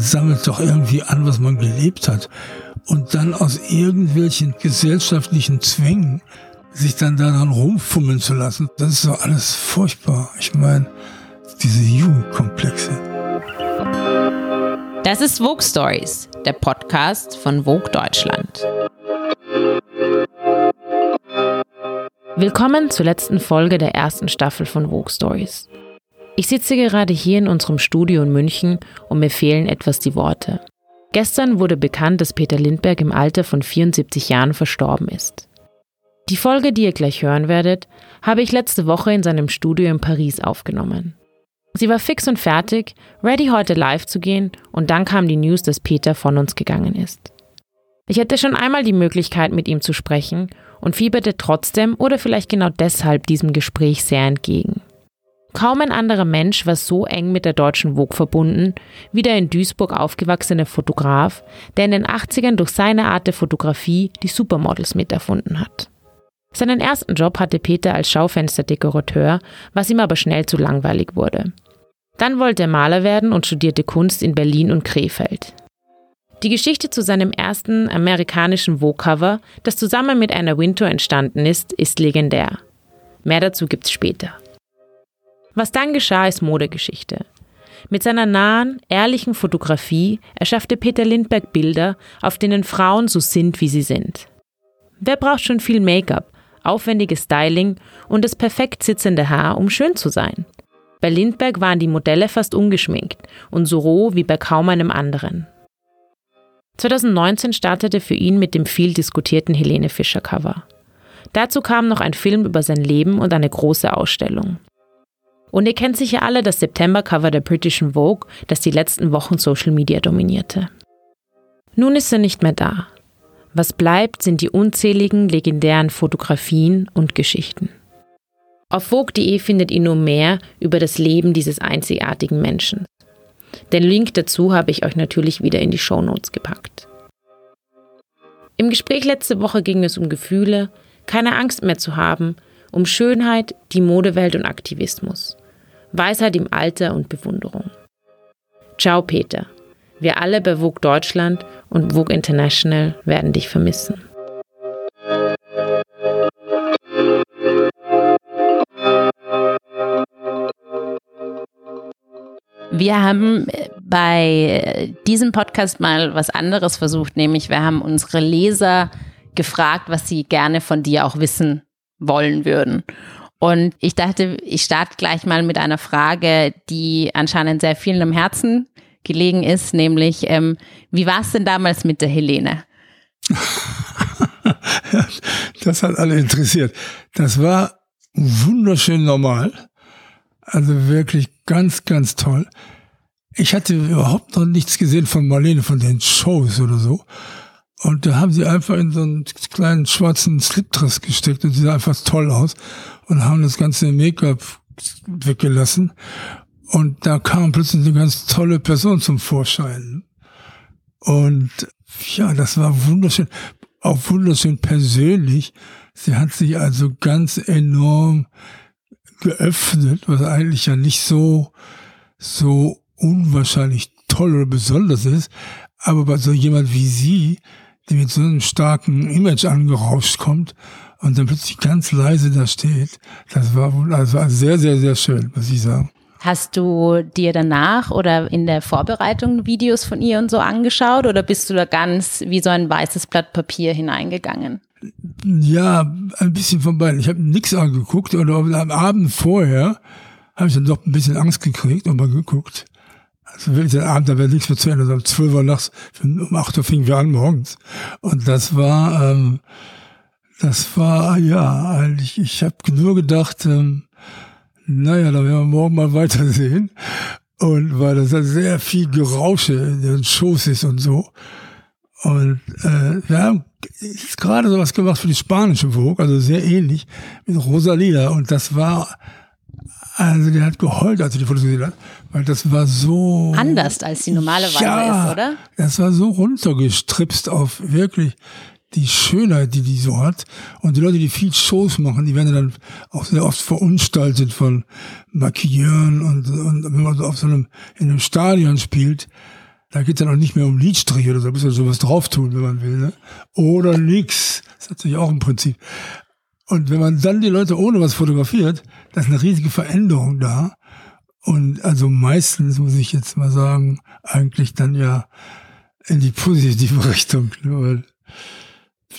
sammelt doch irgendwie an, was man gelebt hat. Und dann aus irgendwelchen gesellschaftlichen Zwängen sich dann daran rumfummeln zu lassen, das ist doch alles furchtbar. Ich meine, diese Jugendkomplexe. Das ist Vogue Stories, der Podcast von Vogue Deutschland. Willkommen zur letzten Folge der ersten Staffel von Vogue Stories. Ich sitze gerade hier in unserem Studio in München und mir fehlen etwas die Worte. Gestern wurde bekannt, dass Peter Lindbergh im Alter von 74 Jahren verstorben ist. Die Folge, die ihr gleich hören werdet, habe ich letzte Woche in seinem Studio in Paris aufgenommen. Sie war fix und fertig, ready heute live zu gehen und dann kam die News, dass Peter von uns gegangen ist. Ich hatte schon einmal die Möglichkeit, mit ihm zu sprechen und fieberte trotzdem oder vielleicht genau deshalb diesem Gespräch sehr entgegen. Kaum ein anderer Mensch war so eng mit der deutschen Vogue verbunden wie der in Duisburg aufgewachsene Fotograf, der in den 80ern durch seine Art der Fotografie die Supermodels miterfunden hat. Seinen ersten Job hatte Peter als Schaufensterdekorateur, was ihm aber schnell zu langweilig wurde. Dann wollte er Maler werden und studierte Kunst in Berlin und Krefeld. Die Geschichte zu seinem ersten amerikanischen Vogue-Cover, das zusammen mit Anna Wintour entstanden ist, ist legendär. Mehr dazu gibt's später. Was dann geschah, ist Modegeschichte. Mit seiner nahen, ehrlichen Fotografie erschaffte Peter Lindbergh Bilder, auf denen Frauen so sind, wie sie sind. Wer braucht schon viel Make-up, aufwendiges Styling und das perfekt sitzende Haar, um schön zu sein? Bei Lindbergh waren die Modelle fast ungeschminkt und so roh wie bei kaum einem anderen. 2019 startete für ihn mit dem viel diskutierten Helene Fischer Cover. Dazu kam noch ein Film über sein Leben und eine große Ausstellung. Und ihr kennt sicher alle das September-Cover der britischen Vogue, das die letzten Wochen Social Media dominierte. Nun ist er nicht mehr da. Was bleibt, sind die unzähligen legendären Fotografien und Geschichten. Auf Vogue.de findet ihr nur mehr über das Leben dieses einzigartigen Menschen. Den Link dazu habe ich euch natürlich wieder in die Show Notes gepackt. Im Gespräch letzte Woche ging es um Gefühle, keine Angst mehr zu haben, um Schönheit, die Modewelt und Aktivismus. Weisheit im Alter und Bewunderung. Ciao, Peter. Wir alle bei Vogue Deutschland und Vogue International werden dich vermissen. Wir haben bei diesem Podcast mal was anderes versucht, nämlich wir haben unsere Leser gefragt, was sie gerne von dir auch wissen wollen würden. Und ich dachte, ich starte gleich mal mit einer Frage, die anscheinend sehr vielen am Herzen gelegen ist, nämlich, ähm, wie war es denn damals mit der Helene? das hat alle interessiert. Das war wunderschön normal. Also wirklich ganz, ganz toll. Ich hatte überhaupt noch nichts gesehen von Marlene, von den Shows oder so. Und da haben sie einfach in so einen kleinen schwarzen Slipdress gesteckt und sie sah einfach toll aus und haben das ganze Make-up weggelassen. Und da kam plötzlich eine ganz tolle Person zum Vorschein. Und ja, das war wunderschön, auch wunderschön persönlich. Sie hat sich also ganz enorm geöffnet, was eigentlich ja nicht so, so unwahrscheinlich toll oder besonders ist. Aber bei so jemand wie sie, die mit so einem starken Image angerauscht kommt und dann plötzlich ganz leise da steht, das war, das war sehr, sehr, sehr schön, muss ich sagen. Hast du dir danach oder in der Vorbereitung Videos von ihr und so angeschaut oder bist du da ganz wie so ein weißes Blatt Papier hineingegangen? Ja, ein bisschen von beiden. Ich habe nichts angeguckt oder am Abend vorher habe ich dann doch ein bisschen Angst gekriegt und mal geguckt. Also wirklich den Abend, da wäre nichts mehr zu Ende. Also um 12 Uhr nachts, um 8 Uhr fingen wir an morgens. Und das war, ähm, das war, ja, eigentlich, ich habe nur gedacht, ähm, naja, da werden wir morgen mal weitersehen. Und weil das sehr viel Gerausche in den Shows ist und so. Und äh, wir haben gerade sowas gemacht für die spanische Vogue, also sehr ähnlich, mit Rosalia. Und das war, also der hat geheult, als er die Fotos gesehen hat, weil das war so... Anders, als die normalerweise ja, ist, oder? das war so runtergestripst auf wirklich die Schönheit, die die so hat. Und die Leute, die viel Shows machen, die werden dann auch sehr oft verunstaltet von Maquilleuren und, und wenn man so auf so einem, in einem Stadion spielt, Da geht es dann auch nicht mehr um Lidstrich oder so, da muss man sowas drauf tun, wenn man will. Ne? Oder nix. Das ist natürlich auch ein Prinzip. Und wenn man dann die Leute ohne was fotografiert, da ist eine riesige Veränderung da. Und also meistens muss ich jetzt mal sagen, eigentlich dann ja in die positive Richtung. Ne?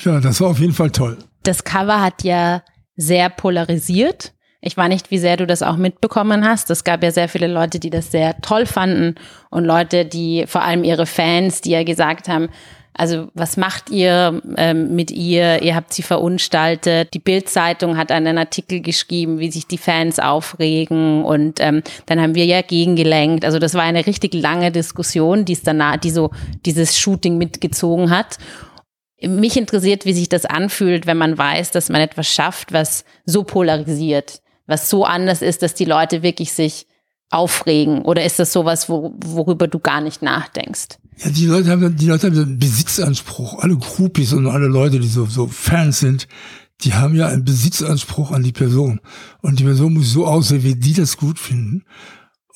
Ja, das war auf jeden Fall toll. Das Cover hat ja sehr polarisiert. Ich weiß nicht, wie sehr du das auch mitbekommen hast. Es gab ja sehr viele Leute, die das sehr toll fanden und Leute, die vor allem ihre Fans, die ja gesagt haben, also was macht ihr ähm, mit ihr? Ihr habt sie verunstaltet. Die Bild-Zeitung hat einen Artikel geschrieben, wie sich die Fans aufregen und ähm, dann haben wir ja gegengelenkt. Also das war eine richtig lange Diskussion, die es danach, die so dieses Shooting mitgezogen hat. Mich interessiert, wie sich das anfühlt, wenn man weiß, dass man etwas schafft, was so polarisiert was so anders ist, dass die Leute wirklich sich aufregen? Oder ist das sowas, wo, worüber du gar nicht nachdenkst? Ja, die Leute haben, die Leute haben einen Besitzanspruch. Alle Groupies und alle Leute, die so, so Fans sind, die haben ja einen Besitzanspruch an die Person. Und die Person muss so aussehen, wie die das gut finden.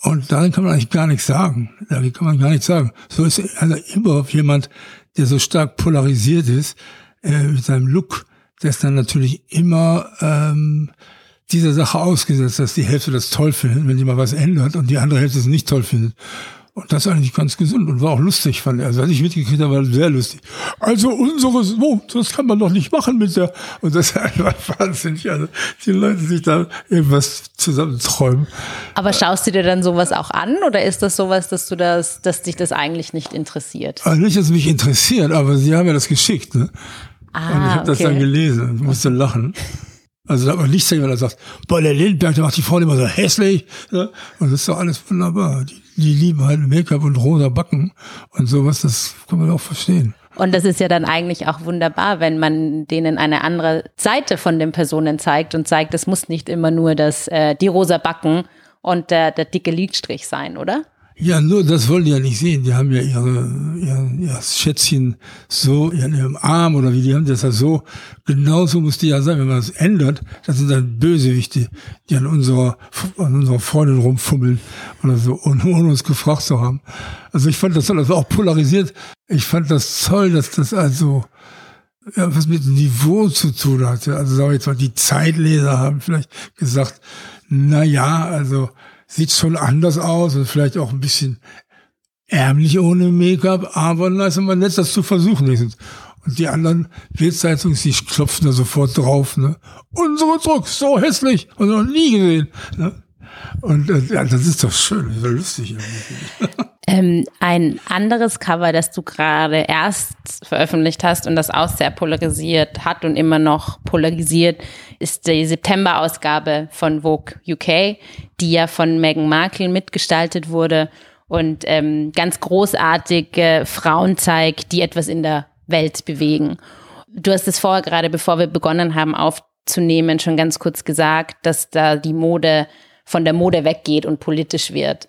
Und darin kann man eigentlich gar nichts sagen. Darin kann man gar nichts sagen. So ist also immer jemand, der so stark polarisiert ist, äh, mit seinem Look, der ist dann natürlich immer ähm, dieser Sache ausgesetzt, dass die Hälfte das toll findet, wenn die mal was ändert und die andere Hälfte es nicht toll findet. Und das ist eigentlich ganz gesund und war auch lustig, fand er. Also als ich mitgekriegt habe, war das sehr lustig. Also unseres, oh, das kann man doch nicht machen mit der. Und das ist einfach wahnsinnig. Also die Leute sich da irgendwas zusammenträumen. Aber schaust du dir dann sowas auch an oder ist das sowas, dass du das, dass dich das eigentlich nicht interessiert? Also nicht, dass mich interessiert, aber sie haben ja das geschickt, ne? Ah, und ich habe okay. das dann gelesen und musste lachen. Also da hat man nicht sehen, wenn er sagt, boah, der Lindbergh, der macht die Frauen immer so hässlich. Ja? Und das ist doch alles wunderbar. Die, die lieben halt Make-up und rosa Backen und sowas, das kann man auch verstehen. Und das ist ja dann eigentlich auch wunderbar, wenn man denen eine andere Seite von den Personen zeigt und zeigt, es muss nicht immer nur das, äh, die rosa Backen und der, der dicke Lidstrich sein, oder? Ja, nur das wollen die ja nicht sehen. Die haben ja ihre, ihr, ihr Schätzchen so in ihrem Arm oder wie die haben das ja so. Genauso muss die ja sein, wenn man das ändert. Das sind dann Bösewichte, die an unserer, an unserer Freundin rumfummeln oder so, ohne, ohne uns gefragt zu haben. Also ich fand das toll, das war auch polarisiert. Ich fand das toll, dass das also, ja, was mit Niveau zu tun hatte. Also sag ich jetzt mal, die Zeitleser haben vielleicht gesagt, na ja, also, sieht schon anders aus und vielleicht auch ein bisschen ärmlich ohne Make-up, aber na, ist immer nett, das zu versuchen. Und die anderen Bildzeitungen, die klopfen da sofort drauf. Ne? Unsere Druck, so hässlich und noch nie gesehen. Ne? Und äh, ja, das ist doch schön, das ist doch lustig. Ähm, ein anderes Cover, das du gerade erst veröffentlicht hast und das auch sehr polarisiert hat und immer noch polarisiert, ist die September-Ausgabe von Vogue UK, die ja von Meghan Markle mitgestaltet wurde und ähm, ganz großartige Frauen zeigt, die etwas in der Welt bewegen. Du hast es vorher gerade, bevor wir begonnen haben aufzunehmen, schon ganz kurz gesagt, dass da die Mode von der Mode weggeht und politisch wird.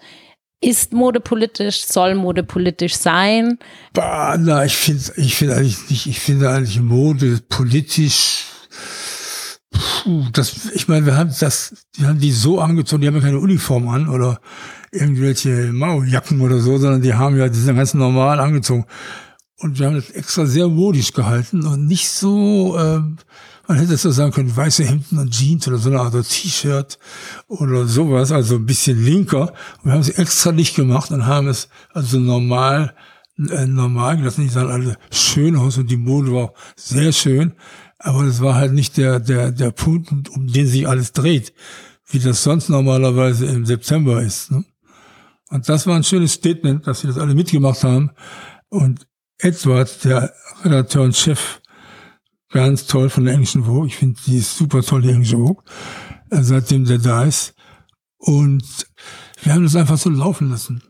Ist Mode politisch? Soll Mode politisch sein? Bah, na, ich finde ich find eigentlich nicht, ich finde eigentlich Mode politisch. Puh, das, ich meine, wir haben das, wir haben die so angezogen, die haben ja keine Uniform an oder irgendwelche Mauerjacken oder so, sondern die haben ja, die sind ganz normal angezogen. Und wir haben das extra sehr modisch gehalten und nicht so, ähm, man hätte so sagen können, weiße Hemden und Jeans oder so eine Art T-Shirt oder sowas, also ein bisschen linker. Und wir haben es extra nicht gemacht und haben es also normal, äh, normal gelassen. Die sahen alle schön aus und die Mode war sehr schön. Aber das war halt nicht der, der, der Punkt, um den sich alles dreht, wie das sonst normalerweise im September ist. Ne? Und das war ein schönes Statement, dass sie das alle mitgemacht haben. Und Edward, der Redakteur und Chef Ganz toll von der englischen Vogue. Ich finde, die ist super toll, die englische Vogue, äh, seitdem der da ist. Und wir haben das einfach so laufen lassen.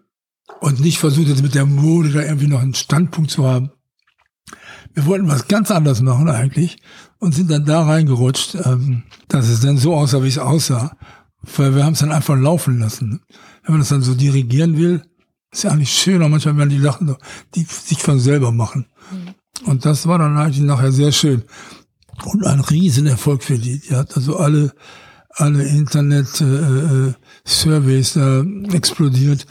Und nicht versucht, jetzt mit der Mode da irgendwie noch einen Standpunkt zu haben. Wir wollten was ganz anderes machen eigentlich und sind dann da reingerutscht, ähm, dass es dann so aussah, wie es aussah. Weil wir haben es dann einfach laufen lassen. Wenn man das dann so dirigieren will, ist ja eigentlich schöner manchmal, wenn die Sachen die sich von selber machen. Mhm. Und das war dann eigentlich nachher sehr schön. Und ein Riesenerfolg für die. Die hat also alle, alle Internet-Surveys äh, äh da explodiert.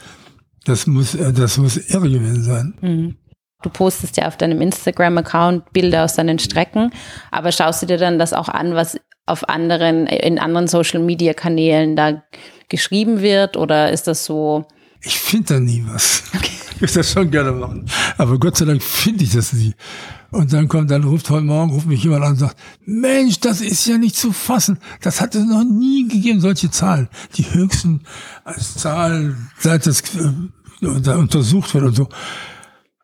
Das muss, äh, das muss irre gewesen sein. Mhm. Du postest ja auf deinem Instagram-Account Bilder aus deinen Strecken, aber schaust du dir dann das auch an, was auf anderen, in anderen Social-Media-Kanälen da geschrieben wird oder ist das so? Ich finde da nie was. Okay. Ich würde das schon gerne machen. Aber Gott sei Dank finde ich das nie. Und dann kommt, dann ruft heute Morgen, ruft mich jemand an und sagt, Mensch, das ist ja nicht zu fassen. Das hat es noch nie gegeben, solche Zahlen. Die höchsten Zahlen, seit das äh, untersucht wird und so.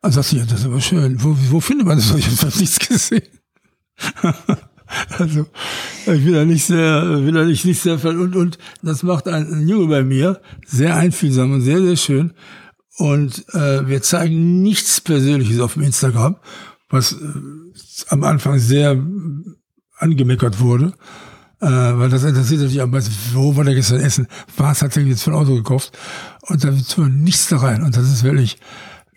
Und sagst du, ja, das ist aber schön. Wo, wo findet man das? Ich habe nichts gesehen. also, ich bin da nicht sehr, bin da nicht, nicht sehr, und, und das macht ein, ein Junge bei mir sehr einfühlsam und sehr, sehr schön. Und äh, wir zeigen nichts Persönliches auf dem Instagram, was äh, am Anfang sehr angemeckert wurde. Äh, weil das interessiert natürlich am meisten, wo war der gestern essen, was hat er jetzt für ein Auto gekauft. Und da tun wir nichts da rein. Und das ist wirklich,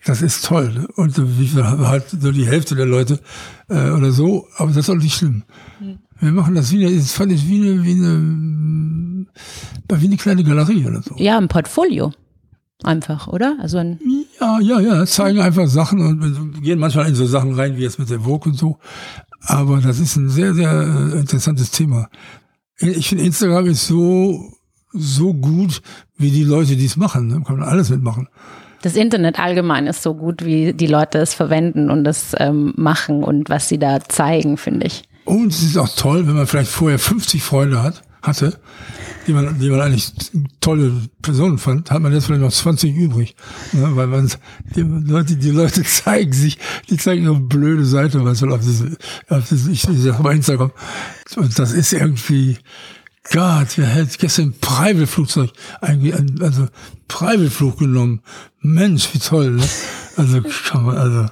das ist toll. Ne? Und wie viel halt so die Hälfte der Leute äh, oder so, aber das ist auch nicht schlimm. Mhm. Wir machen das wie eine, das fand ich wie eine, wie eine, wie eine kleine Galerie oder so. Ja, ein Portfolio. Einfach, oder? Also ein ja, ja, ja, zeigen einfach Sachen und gehen manchmal in so Sachen rein, wie jetzt mit der Vogue und so. Aber das ist ein sehr, sehr äh, interessantes Thema. Ich finde, Instagram ist so, so gut, wie die Leute, die es machen. Da kann man alles mitmachen das Internet allgemein ist so gut, wie die Leute es verwenden und es ähm, machen und was sie da zeigen, finde ich. Und es ist auch toll, wenn man vielleicht vorher 50 Freunde hat, hatte, die man, die man eigentlich tolle Personen fand, hat man jetzt vielleicht noch 20 übrig. Ja, weil man, die Leute, die Leute zeigen sich, die zeigen ihre blöde Seite, was auf diese, auf diese, ich, ich sag mal Instagram. Und das ist irgendwie, Gott, wir hätten gestern ein Private-Flugzeug, also Private-Flug genommen. Mensch, wie toll, ne? Also, kann man, also,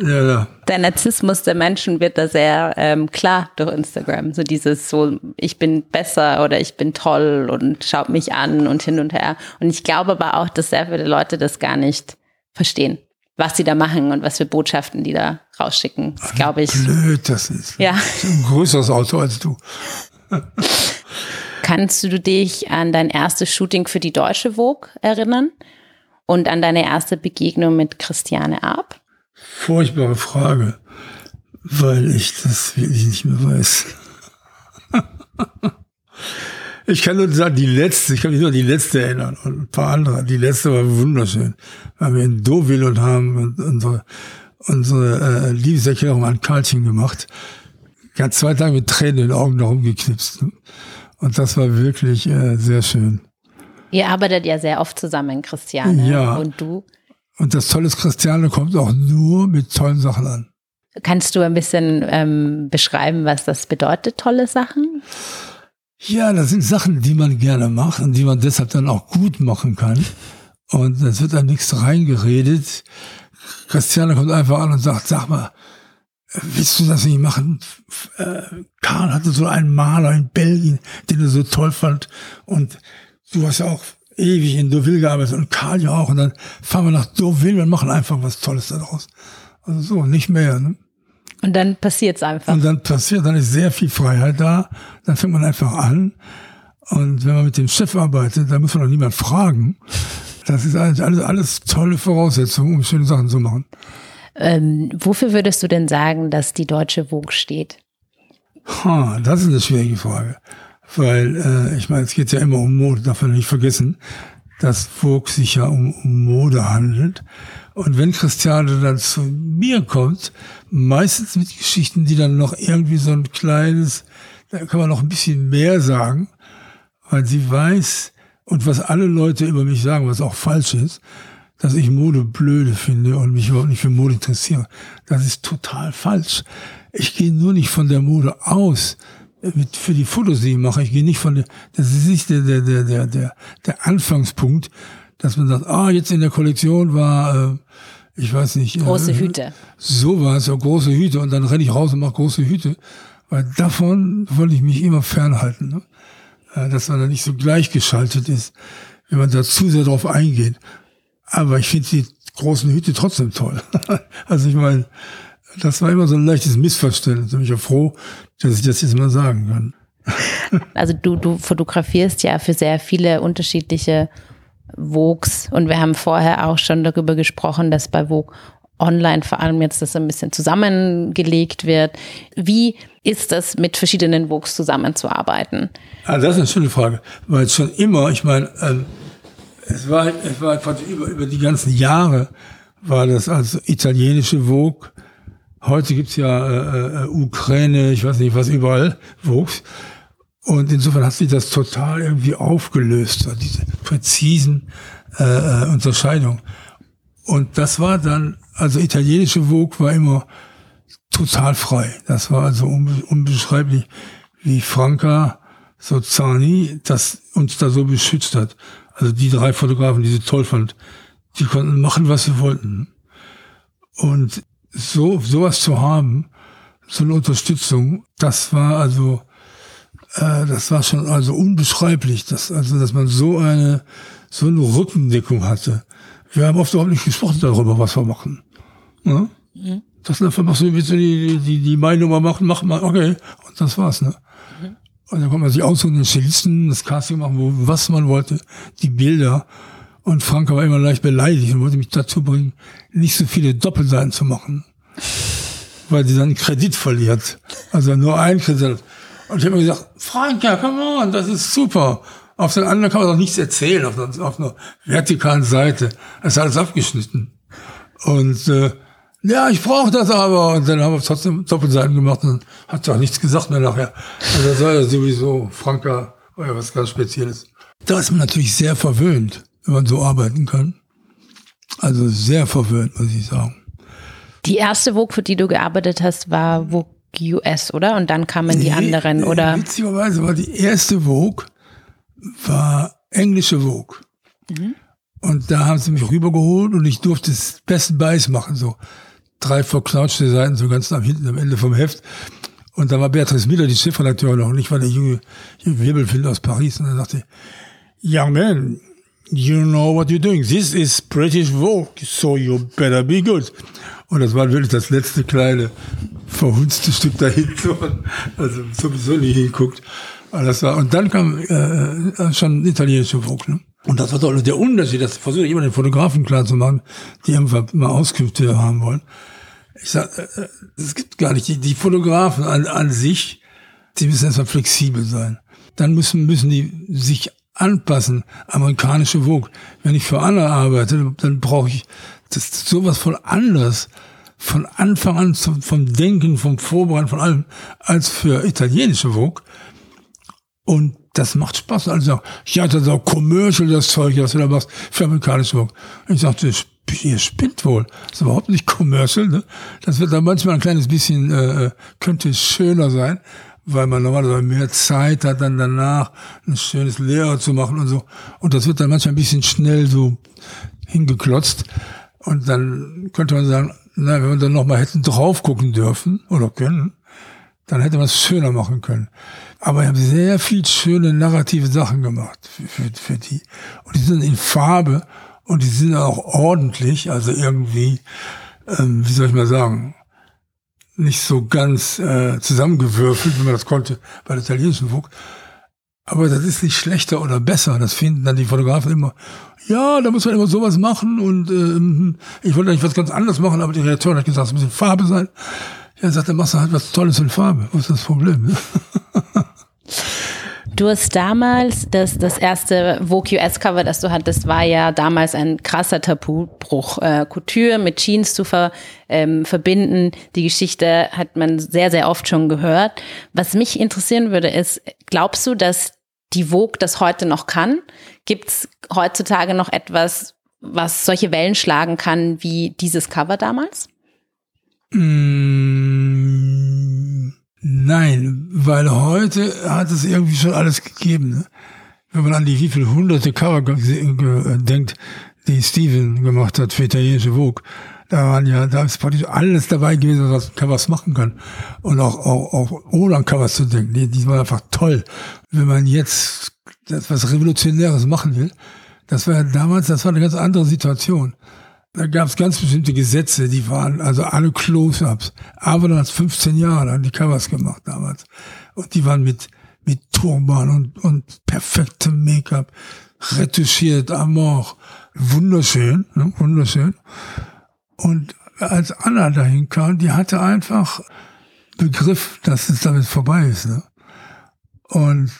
ja, ja. Der Narzissmus der Menschen wird da sehr ähm, klar durch Instagram. So dieses so, ich bin besser oder ich bin toll und schaut mich an und hin und her. Und ich glaube aber auch, dass sehr viele Leute das gar nicht verstehen, was sie da machen und was für Botschaften die da rausschicken. Das glaube ich. Blöd, das ist. Ja. ein größeres Auto als du. Kannst du dich an dein erstes Shooting für die Deutsche Vogue erinnern? Und an deine erste Begegnung mit Christiane Arp? Furchtbare Frage, weil ich das wirklich nicht mehr weiß. ich kann nur sagen, die letzte, ich kann mich nur an die letzte erinnern und ein paar andere. Die letzte war wunderschön. Weil wir in Deauville und haben unsere, unsere äh, Liebeserklärung an Karlchen gemacht ganz zwei Tage mit Tränen in den Augen darum geknipst. Und das war wirklich äh, sehr schön. Ihr arbeitet ja sehr oft zusammen, Christiane. Ja. Und du? Und das Tolle ist, Christiane kommt auch nur mit tollen Sachen an. Kannst du ein bisschen ähm, beschreiben, was das bedeutet, tolle Sachen? Ja, das sind Sachen, die man gerne macht und die man deshalb dann auch gut machen kann. Und es wird dann nichts reingeredet. Christiane kommt einfach an und sagt, sag mal, willst du das nicht machen? Äh, Karl hatte so einen Maler in Belgien, den er so toll fand. Und du hast ja auch ewig in Deauville gearbeitet und Karl ja auch. Und dann fahren wir nach Deauville und machen einfach was Tolles daraus. Also so, nicht mehr. Ne? Und dann passiert's einfach. Und dann passiert, dann ist sehr viel Freiheit da. Dann fängt man einfach an. Und wenn man mit dem Chef arbeitet, dann muss man auch niemand fragen. Das ist alles, alles, alles tolle Voraussetzungen, um schöne Sachen zu machen. Ähm, wofür würdest du denn sagen, dass die deutsche Vogue steht? Ha, das ist eine schwierige Frage. Weil, äh, ich meine, es geht ja immer um Mode, darf man nicht vergessen, dass Vogue sich ja um, um Mode handelt. Und wenn Christiane dann zu mir kommt, meistens mit Geschichten, die dann noch irgendwie so ein kleines, da kann man noch ein bisschen mehr sagen, weil sie weiß, und was alle Leute über mich sagen, was auch falsch ist, dass ich Mode blöde finde und mich überhaupt nicht für Mode interessiere. Das ist total falsch. Ich gehe nur nicht von der Mode aus, für die Fotos, die ich mache. Ich gehe nicht von der, das ist nicht der, der, der, der, der, Anfangspunkt, dass man sagt, ah, jetzt in der Kollektion war, äh, ich weiß nicht. Große äh, Hüte. So war es, ja, große Hüte. Und dann renne ich raus und mache große Hüte. Weil davon wollte ich mich immer fernhalten. Ne? Äh, dass man da nicht so gleichgeschaltet ist, wenn man da zu sehr drauf eingeht. Aber ich finde die großen Hüte trotzdem toll. also ich meine, das war immer so ein leichtes Missverständnis. Ich bin ja froh, dass ich das jetzt mal sagen kann. also du, du fotografierst ja für sehr viele unterschiedliche Vogues. Und wir haben vorher auch schon darüber gesprochen, dass bei Vogue online vor allem jetzt das ein bisschen zusammengelegt wird. Wie ist das, mit verschiedenen Vogues zusammenzuarbeiten? Also das ist eine schöne Frage, weil schon immer, ich meine, ähm, es war, es war über, über die ganzen Jahre war das als italienische Vogue. Heute gibt's ja äh, äh, Ukraine, ich weiß nicht was überall, Vogues. Und insofern hat sich das total irgendwie aufgelöst, diese präzisen äh, äh, Unterscheidungen. Und das war dann, also italienische Vogue war immer total frei. Das war also unbeschreiblich, wie Franca Sozzani das uns da so beschützt hat. Also die drei Fotografen, die sie toll fand, die konnten machen, was sie wollten. Und so sowas zu haben, so eine Unterstützung, das war also, äh, das war schon also unbeschreiblich, dass also, dass man so eine so eine Rückendeckung hatte. Wir haben oft überhaupt nicht gesprochen darüber, was wir machen. Ja? Mhm. Das einfach machst du, willst du die, die, die Meinung machen, mach mal, okay. Und das war's, ne? Mhm. Und dann konnte man sich aussuchen, den Stilisten, das Casting machen, wo, was man wollte, die Bilder. Und Frank war immer leicht beleidigt und wollte mich dazu bringen, nicht so viele Doppelseiten zu machen. Weil sie dann Kredit verliert. Also nur ein Kredit. Und ich habe mir gesagt, Frank, ja, come on, das ist super. Auf den anderen kann man doch nichts erzählen, auf, auf einer vertikalen Seite. Das ist alles abgeschnitten. Und äh, ja, ich brauche das aber. Und dann haben wir trotzdem Doppelseiten gemacht und hat doch nichts gesagt mehr nachher. Also das war ja sowieso Franka war ja was ganz Spezielles. Da ist man natürlich sehr verwöhnt, wenn man so arbeiten kann. Also sehr verwöhnt, muss ich sagen. Die erste Vogue, für die du gearbeitet hast, war Vogue US, oder? Und dann kamen die nee, anderen, oder? Witzigerweise war die erste Vogue war englische Vogue. Mhm. Und da haben sie mich rübergeholt und ich durfte das Best Buys machen, so drei verknautschte Seiten, so ganz am hinten am Ende vom Heft. Und da war Beatrice Miller, die Chefredakteurin noch, und ich war der junge, Wirbelfind aus Paris. Und dann dachte ich, Young man, you know what you're doing. This is British Vogue, so you better be good. Und das war wirklich das letzte kleine verhunzte Stück da hinten, also sowieso nie hinguckt. Das war, und dann kam äh, schon italienische Vogue. Ne? Und das war doch der Unterschied, das versuche ich immer den Fotografen klar zu machen, die irgendwann mal Auskünfte haben wollen. Ich sag, äh, äh, es gibt gar nicht, die, die Fotografen an, an sich, die müssen erstmal flexibel sein. Dann müssen, müssen die sich anpassen, amerikanische Vogue. Wenn ich für Anna arbeite, dann brauche ich das sowas voll anders von Anfang an zum, vom Denken, vom Vorbereiten, von allem, als für italienische Vogue. Und das macht Spaß. Also, ich hatte so Commercial, das Zeug, was du da machst, für amerikanische Werbung. Ich sagte, ihr spinnt wohl. Das ist überhaupt nicht Commercial, ne? Das wird dann manchmal ein kleines bisschen, äh, könnte schöner sein, weil man normalerweise mehr Zeit hat, dann danach ein schönes Lehrer zu machen und so. Und das wird dann manchmal ein bisschen schnell so hingeklotzt. Und dann könnte man sagen, na, wenn wir dann nochmal hätten drauf gucken dürfen oder können, dann hätte man es schöner machen können. Aber ich habe sehr viel schöne narrative Sachen gemacht für, für, für die. Und die sind in Farbe und die sind auch ordentlich, also irgendwie, ähm, wie soll ich mal sagen, nicht so ganz äh, zusammengewürfelt, wie man das konnte bei der italienischen Vogue. Aber das ist nicht schlechter oder besser. Das finden dann die Fotografen immer. Ja, da muss man immer sowas machen und ähm, ich wollte eigentlich was ganz anderes machen, aber die Reaktion hat gesagt, es muss in Farbe sein. Ja, sagt, dann machst du halt was Tolles in Farbe. Was ist das Problem? Du hast damals, das, das erste Vogue US-Cover, das du hattest, war ja damals ein krasser Tabubruch. Äh, Couture mit Jeans zu ver, ähm, verbinden, die Geschichte hat man sehr, sehr oft schon gehört. Was mich interessieren würde, ist, glaubst du, dass die Vogue das heute noch kann? Gibt es heutzutage noch etwas, was solche Wellen schlagen kann wie dieses Cover damals? Mm, nein, weil heute hat es irgendwie schon alles gegeben. Ne? Wenn man an die wie viele hunderte Cover denkt, die Steven gemacht hat für italienische Vogue, da waren ja, da ist praktisch alles dabei gewesen, was Covers machen kann. Und auch, auch, auch ohne an Covers zu denken. Die, die waren einfach toll. Wenn man jetzt etwas Revolutionäres machen will, das war ja damals, das war eine ganz andere Situation. Da gab es ganz bestimmte Gesetze, die waren also alle Close-ups. Aber dann hat 15 Jahre lang die Covers gemacht damals. Und die waren mit, mit Turban und, und perfektem Make-up, retuschiert, Amor, wunderschön, ne, wunderschön. Und als Anna dahin kam, die hatte einfach Begriff, dass es damit vorbei ist. Ne? Und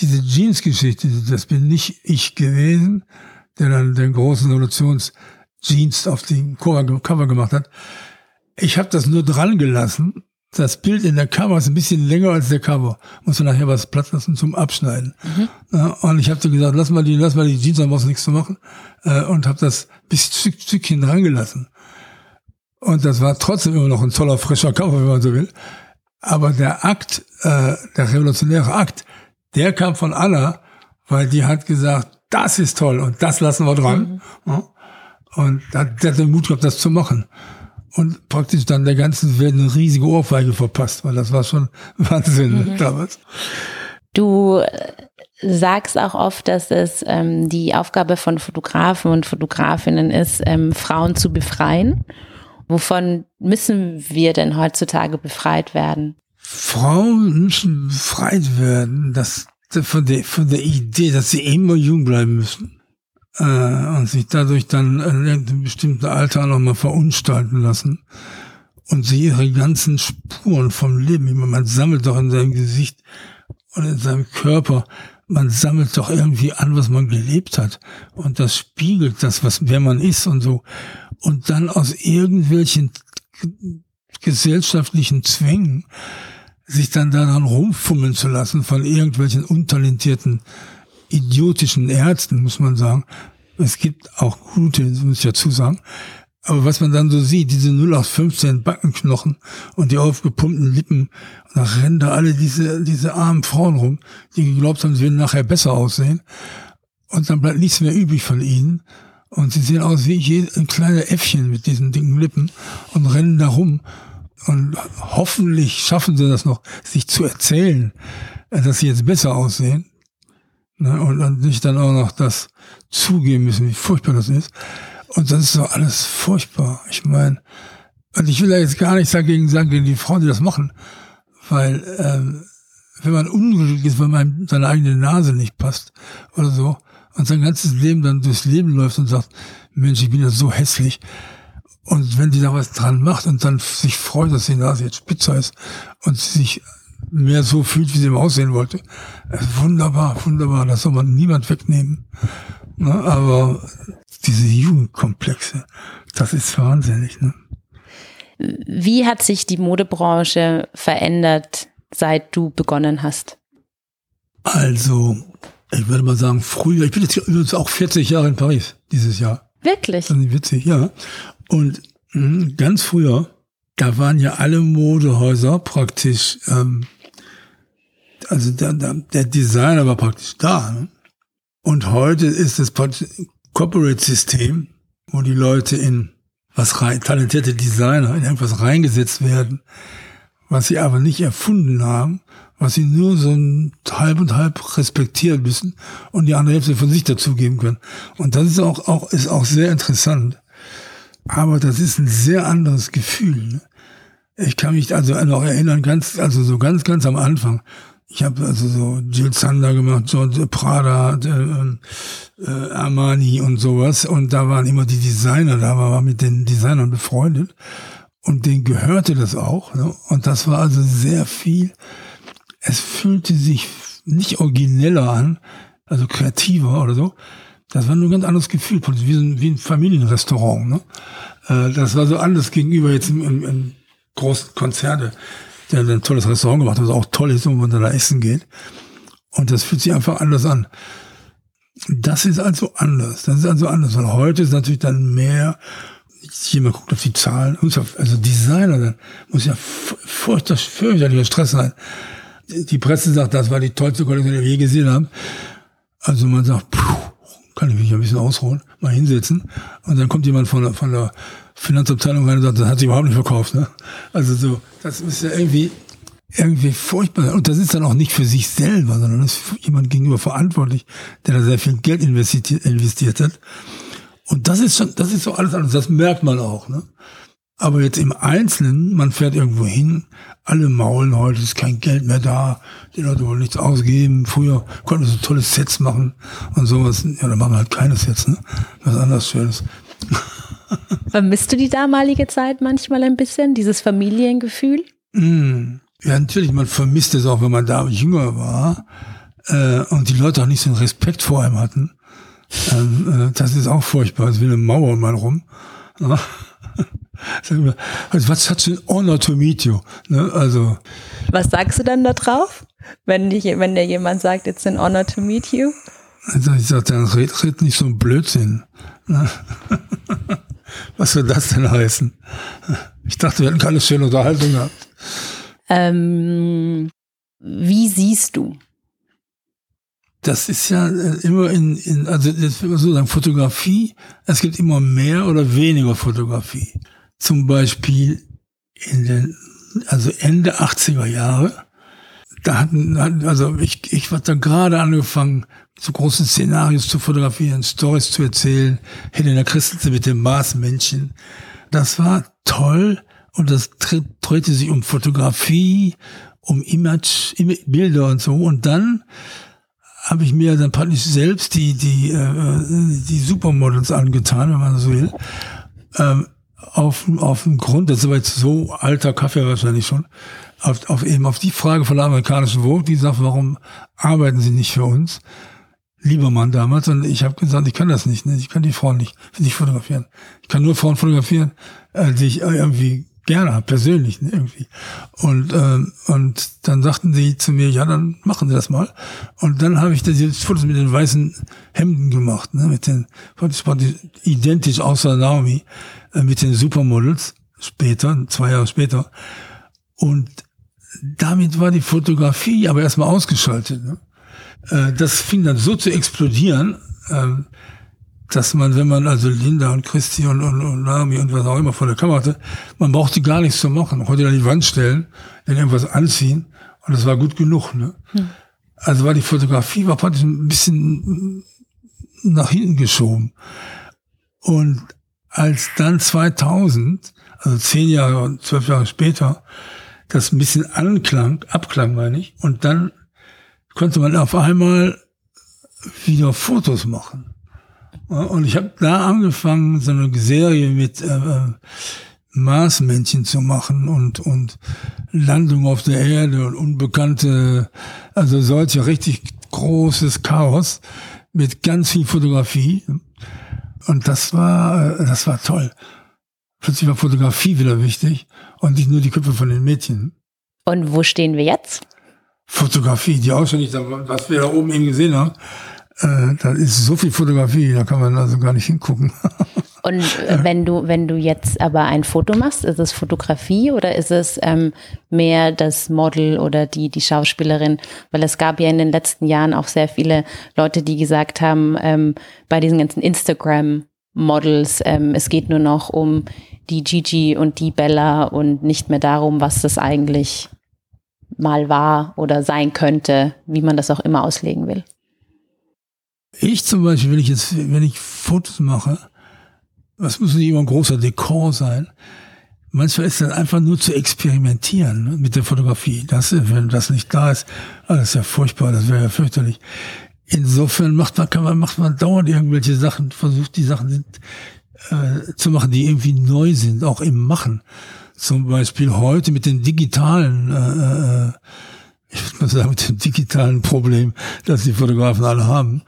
diese Jeans-Geschichte, das bin nicht ich gewesen, der dann den großen Revolutionsjeans auf den Cover gemacht hat. Ich habe das nur dran gelassen. Das Bild in der Cover ist ein bisschen länger als der Cover. Muss man nachher was Platz lassen zum Abschneiden. Mhm. Ja, und ich habe dir gesagt, lass mal die, lass mal die Jeans, dann brauchst du nichts zu machen. Äh, und habe das bis Stück, Stückchen dran gelassen. Und das war trotzdem immer noch ein toller, frischer Cover, wenn man so will. Aber der Akt, äh, der revolutionäre Akt, der kam von Anna, weil die hat gesagt, das ist toll und das lassen wir dran. Mhm. Ja. Und da hat der Mut gehabt, das zu machen. Und praktisch dann der ganzen Welt eine riesige Ohrfeige verpasst, weil das war schon Wahnsinn mhm. damals. Du äh, sagst auch oft, dass es ähm, die Aufgabe von Fotografen und Fotografinnen ist, ähm, Frauen zu befreien. Wovon müssen wir denn heutzutage befreit werden? Frauen müssen befreit werden, dass von der, von der Idee, dass sie immer jung bleiben müssen äh, und sich dadurch dann in einem bestimmten Alter nochmal verunstalten lassen und sie ihre ganzen Spuren vom Leben, man sammelt doch in seinem Gesicht und in seinem Körper, man sammelt doch irgendwie an, was man gelebt hat. Und das spiegelt das, was wer man ist und so. Und dann aus irgendwelchen gesellschaftlichen Zwängen sich dann daran rumfummeln zu lassen von irgendwelchen untalentierten, idiotischen Ärzten, muss man sagen. Es gibt auch gute, muss ich dazu sagen. Aber was man dann so sieht, diese 0815 Backenknochen und die aufgepumpten Lippen, und da rennen da alle diese, diese armen Frauen rum, die geglaubt haben, sie werden nachher besser aussehen. Und dann bleibt nichts mehr übrig von ihnen. Und sie sehen aus wie ein kleiner Äffchen mit diesen dicken Lippen und rennen da rum und hoffentlich schaffen sie das noch, sich zu erzählen, dass sie jetzt besser aussehen. Ne? Und dann nicht dann auch noch das zugeben müssen, wie furchtbar das ist. Und das ist doch alles furchtbar. Ich meine, und ich will da jetzt gar nichts dagegen sagen, gegen die Frauen, die das machen. Weil, ähm, wenn man unglücklich ist, weil man seine eigene Nase nicht passt oder so, und sein ganzes Leben dann durchs Leben läuft und sagt, Mensch, ich bin ja so hässlich, und wenn die da was dran macht und dann sich freut, dass die Nase jetzt spitzer ist und sich mehr so fühlt, wie sie im Aussehen wollte, wunderbar, wunderbar, das soll man niemand wegnehmen. Ne? Aber diese Jugendkomplexe, das ist wahnsinnig. Ne? Wie hat sich die Modebranche verändert, seit du begonnen hast? Also, ich würde mal sagen, früher, ich bin jetzt übrigens auch 40 Jahre in Paris dieses Jahr. Wirklich? Das ist witzig, ja. Und hm, ganz früher, da waren ja alle Modehäuser praktisch, ähm, also der, der, der Designer war praktisch da. Ne? Und heute ist das Corporate-System, wo die Leute in was rein, talentierte Designer in irgendwas reingesetzt werden, was sie aber nicht erfunden haben, was sie nur so ein halb und halb respektieren müssen und die andere Hälfte von sich dazugeben können. Und das ist auch, auch, ist auch sehr interessant. Aber das ist ein sehr anderes Gefühl. Ne? Ich kann mich also noch erinnern, ganz, also so ganz, ganz am Anfang. Ich habe also so Jill Sander gemacht, so Prada, äh, äh, Armani und sowas. Und da waren immer die Designer, da war man mit den Designern befreundet. Und denen gehörte das auch. Ne? Und das war also sehr viel. Es fühlte sich nicht origineller an, also kreativer oder so, das war nur ein ganz anderes Gefühl, wie ein, wie ein Familienrestaurant. Ne? Äh, das war so anders gegenüber jetzt im, im, großen Konzerne, der ein tolles Restaurant gemacht hat, was auch toll ist, wenn man da essen geht. Und das fühlt sich einfach anders an. Das ist also anders. Das ist also anders, weil heute ist natürlich dann mehr, jemand guckt auf die Zahlen, also Designer, dann muss ja furchtbar, fürchterlicher Stress sein. Die Presse sagt, das war die tollste Kollektion, die wir je gesehen haben. Also man sagt, puh, kann ich mich ein bisschen ausruhen, mal hinsetzen. Und dann kommt jemand von der, von der Finanzabteilung rein und sagt, das hat sich überhaupt nicht verkauft. Ne? Also so, das ist ja irgendwie, irgendwie furchtbar. Und das ist dann auch nicht für sich selber, sondern ist für jemand gegenüber verantwortlich, der da sehr viel Geld investiert, investiert hat. Und das ist schon, das ist so alles anders. Das merkt man auch. Ne? Aber jetzt im Einzelnen, man fährt irgendwo hin, alle maulen, heute ist kein Geld mehr da, die Leute wollen nichts ausgeben. Früher konnten sie so tolle Sets machen und sowas. Ja, da machen wir halt keine Sets, ne? Was anders Schönes. Vermisst du die damalige Zeit manchmal ein bisschen, dieses Familiengefühl? Mm, ja, natürlich, man vermisst es auch, wenn man da jünger war äh, und die Leute auch nicht so einen Respekt vor einem hatten. Ähm, äh, das ist auch furchtbar, es wie eine Mauer mal rum. Ja. Also was hat du honor to meet you? Ne? Also. Was sagst du dann da drauf? Wenn, dich, wenn dir jemand sagt, it's an honor to meet you? Also ich sage, dann red, red nicht so ein Blödsinn. Ne? Was soll das denn heißen? Ich dachte, wir hätten keine schöne Unterhaltung gehabt. Ähm, wie siehst du? Das ist ja äh, immer in, in also jetzt man so sagen, Fotografie, es gibt immer mehr oder weniger Fotografie zum Beispiel in den, also Ende 80er Jahre, da hatten, also ich, ich war da gerade angefangen, so große Szenarios zu fotografieren, Stories zu erzählen, Helena Christensen mit dem Marsmännchen. Das war toll und das drehte sich um Fotografie, um Image, Bilder und so. Und dann habe ich mir dann praktisch selbst die, die, äh, die Supermodels angetan, wenn man so will. Ähm, auf, auf dem Grund, das ist aber jetzt so alter Kaffee wahrscheinlich schon, auf, auf eben auf die Frage von der amerikanischen Vogue, die sagt, warum arbeiten sie nicht für uns? Lieber Mann damals. Und ich habe gesagt, ich kann das nicht. Ne? Ich kann die Frauen nicht, nicht fotografieren. Ich kann nur Frauen fotografieren, äh, die ich irgendwie gerne habe, persönlich ne, irgendwie. Und, ähm, und dann sagten sie zu mir, ja, dann machen Sie das mal. Und dann habe ich diese Fotos mit den weißen Hemden gemacht, ne, mit den, identisch außer Naomi, äh, mit den Supermodels später, zwei Jahre später. Und damit war die Fotografie aber erstmal ausgeschaltet. Ne? Äh, das fing dann so zu explodieren, äh, dass man, wenn man also Linda und Christi und, und, und Nami und was auch immer vor der Kamera hatte, man brauchte gar nichts zu machen. Man konnte an die Wand stellen, dann irgendwas anziehen und das war gut genug. Ne? Hm. Also war die Fotografie war praktisch ein bisschen nach hinten geschoben. Und als dann 2000, also zehn Jahre, zwölf Jahre später, das ein bisschen anklang, abklang meine ich, und dann konnte man auf einmal wieder Fotos machen. Und ich habe da angefangen, so eine Serie mit äh, äh, Marsmännchen zu machen und, und Landung auf der Erde und unbekannte, also solche richtig großes Chaos mit ganz viel Fotografie. Und das war, äh, das war toll. Plötzlich war Fotografie wieder wichtig und nicht nur die Köpfe von den Mädchen. Und wo stehen wir jetzt? Fotografie, die Ausstellung, was wir da oben eben gesehen haben, äh, da ist so viel Fotografie, da kann man also gar nicht hingucken. Und äh, wenn du, wenn du jetzt aber ein Foto machst, ist es Fotografie oder ist es ähm, mehr das Model oder die, die Schauspielerin? Weil es gab ja in den letzten Jahren auch sehr viele Leute, die gesagt haben, ähm, bei diesen ganzen Instagram-Models, ähm, es geht nur noch um die Gigi und die Bella und nicht mehr darum, was das eigentlich mal war oder sein könnte, wie man das auch immer auslegen will. Ich zum Beispiel, wenn ich jetzt, wenn ich Fotos mache, was muss nicht immer ein großer Dekor sein. Manchmal ist das einfach nur zu experimentieren ne, mit der Fotografie. Das, wenn das nicht da ist, ah, das ist ja furchtbar, das wäre ja fürchterlich. Insofern macht man, kann man, macht man dauernd irgendwelche Sachen, versucht die Sachen äh, zu machen, die irgendwie neu sind, auch im Machen. Zum Beispiel heute mit den digitalen äh, äh ich würde mal sagen, mit dem digitalen Problem, das die Fotografen alle haben.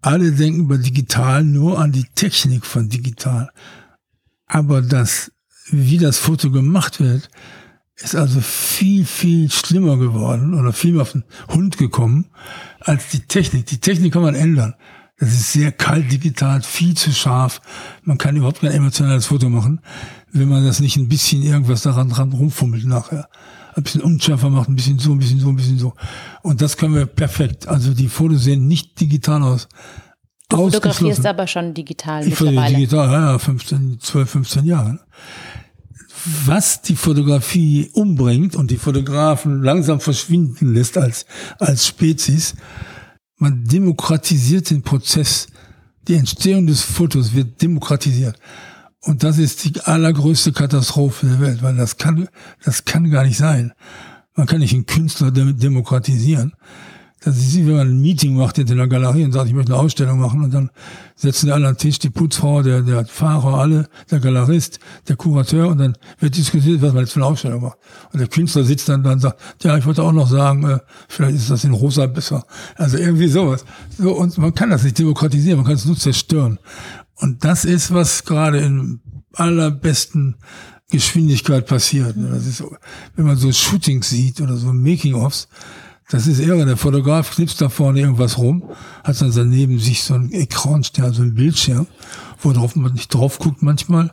Alle denken bei digital nur an die Technik von digital. Aber das, wie das Foto gemacht wird, ist also viel, viel schlimmer geworden oder viel mehr auf den Hund gekommen als die Technik. Die Technik kann man ändern. Das ist sehr kalt digital, viel zu scharf. Man kann überhaupt kein emotionales Foto machen, wenn man das nicht ein bisschen irgendwas daran dran rumfummelt nachher ein bisschen unschärfer macht, ein bisschen so, ein bisschen so, ein bisschen so. Und das können wir perfekt. Also die Fotos sehen nicht digital aus. Du fotografierst aber schon digital ich mittlerweile. digital, ja, 15, 12, 15 Jahre. Was die Fotografie umbringt und die Fotografen langsam verschwinden lässt als, als Spezies, man demokratisiert den Prozess. Die Entstehung des Fotos wird demokratisiert. Und das ist die allergrößte Katastrophe der Welt, weil das kann, das kann gar nicht sein. Man kann nicht einen Künstler demokratisieren. Das ist wie wenn man ein Meeting macht in der Galerie und sagt, ich möchte eine Ausstellung machen und dann setzen alle an den Tisch, die Putzfrau, der, der Fahrer, alle, der Galerist, der Kurateur und dann wird diskutiert, was man jetzt für eine Ausstellung macht. Und der Künstler sitzt dann da und sagt, ja, ich wollte auch noch sagen, äh, vielleicht ist das in Rosa besser. Also irgendwie sowas. So, und man kann das nicht demokratisieren, man kann es nur zerstören. Und das ist, was gerade in allerbesten Geschwindigkeit passiert. Das ist, wenn man so Shootings sieht oder so Making-ofs, das ist irre. Der Fotograf knipst da vorne irgendwas rum, hat dann daneben sich so ein Ekranstern, so ein Bildschirm, worauf man nicht drauf guckt manchmal.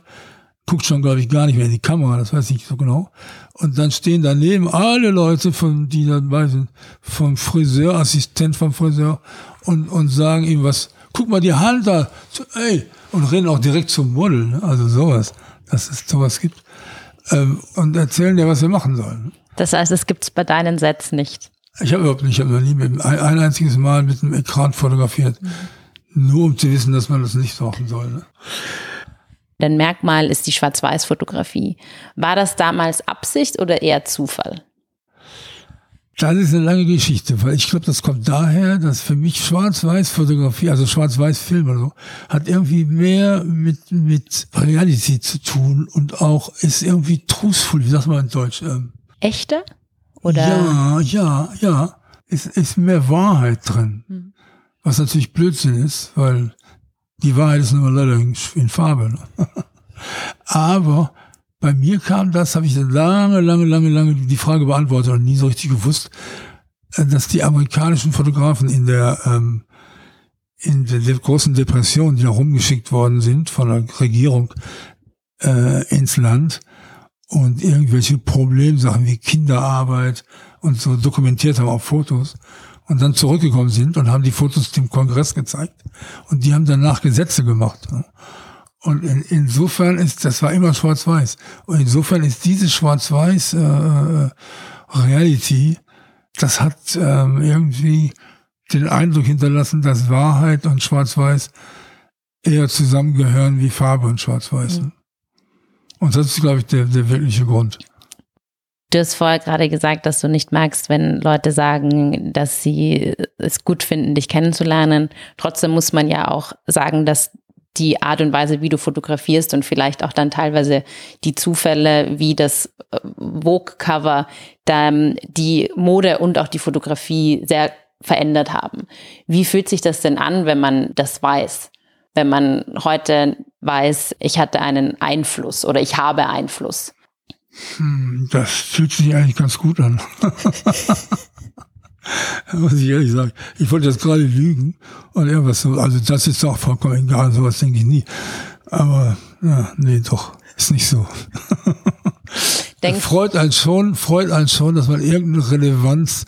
Guckt schon, glaube ich, gar nicht mehr in die Kamera, das weiß ich nicht so genau. Und dann stehen daneben alle Leute, von, die dabei sind, vom Friseur, Assistent vom Friseur, und, und sagen ihm was, guck mal die Hand da, ey, und rennen auch direkt zum Model, ne? also sowas, dass es sowas gibt. Ähm, und erzählen dir, was wir machen sollen. Das heißt, es gibt es bei deinen Sets nicht. Ich habe überhaupt nicht, ich habe noch nie mit, ein, ein, einziges Mal mit einem Ekran fotografiert. Mhm. Nur um zu wissen, dass man das nicht machen soll. Ne? Dein Merkmal ist die Schwarz-Weiß-Fotografie. War das damals Absicht oder eher Zufall? Das ist eine lange Geschichte, weil ich glaube, das kommt daher, dass für mich Schwarz-Weiß-Fotografie, also Schwarz-Weiß-Film oder so, hat irgendwie mehr mit, mit Reality zu tun und auch ist irgendwie truthful, wie sagt man in Deutsch? Ähm, Echter? Oder? Ja, ja, ja. Es ist mehr Wahrheit drin. Hm. Was natürlich Blödsinn ist, weil die Wahrheit ist nur leider in, Farbe. Aber bei mir kam das, habe ich lange, lange, lange, lange die Frage beantwortet und nie so richtig gewusst, dass die amerikanischen Fotografen in der ähm, in der großen Depression, die da rumgeschickt worden sind von der Regierung äh, ins Land, und irgendwelche Problemsachen wie Kinderarbeit und so dokumentiert haben auf Fotos und dann zurückgekommen sind und haben die Fotos dem Kongress gezeigt und die haben danach Gesetze gemacht. Und in, insofern ist, das war immer schwarz-weiß. Und insofern ist diese schwarz-weiß äh, äh Reality, das hat ähm, irgendwie den Eindruck hinterlassen, dass Wahrheit und Schwarz-Weiß eher zusammengehören wie Farbe und Schwarz-Weiß. Mhm. Und das ist, glaube ich, der, der wirkliche Grund. Du hast vorher gerade gesagt, dass du nicht magst, wenn Leute sagen, dass sie es gut finden, dich kennenzulernen. Trotzdem muss man ja auch sagen, dass die Art und Weise, wie du fotografierst und vielleicht auch dann teilweise die Zufälle, wie das äh, Vogue-Cover, die Mode und auch die Fotografie sehr verändert haben. Wie fühlt sich das denn an, wenn man das weiß? Wenn man heute weiß, ich hatte einen Einfluss oder ich habe Einfluss. Hm, das fühlt sich eigentlich ganz gut an. muss ich ehrlich sagen. Ich wollte jetzt gerade lügen und irgendwas so. Also das ist auch vollkommen egal, sowas denke ich nie. Aber ja, nee, doch, ist nicht so. Freut einen schon, freut einen schon, dass man irgendeine Relevanz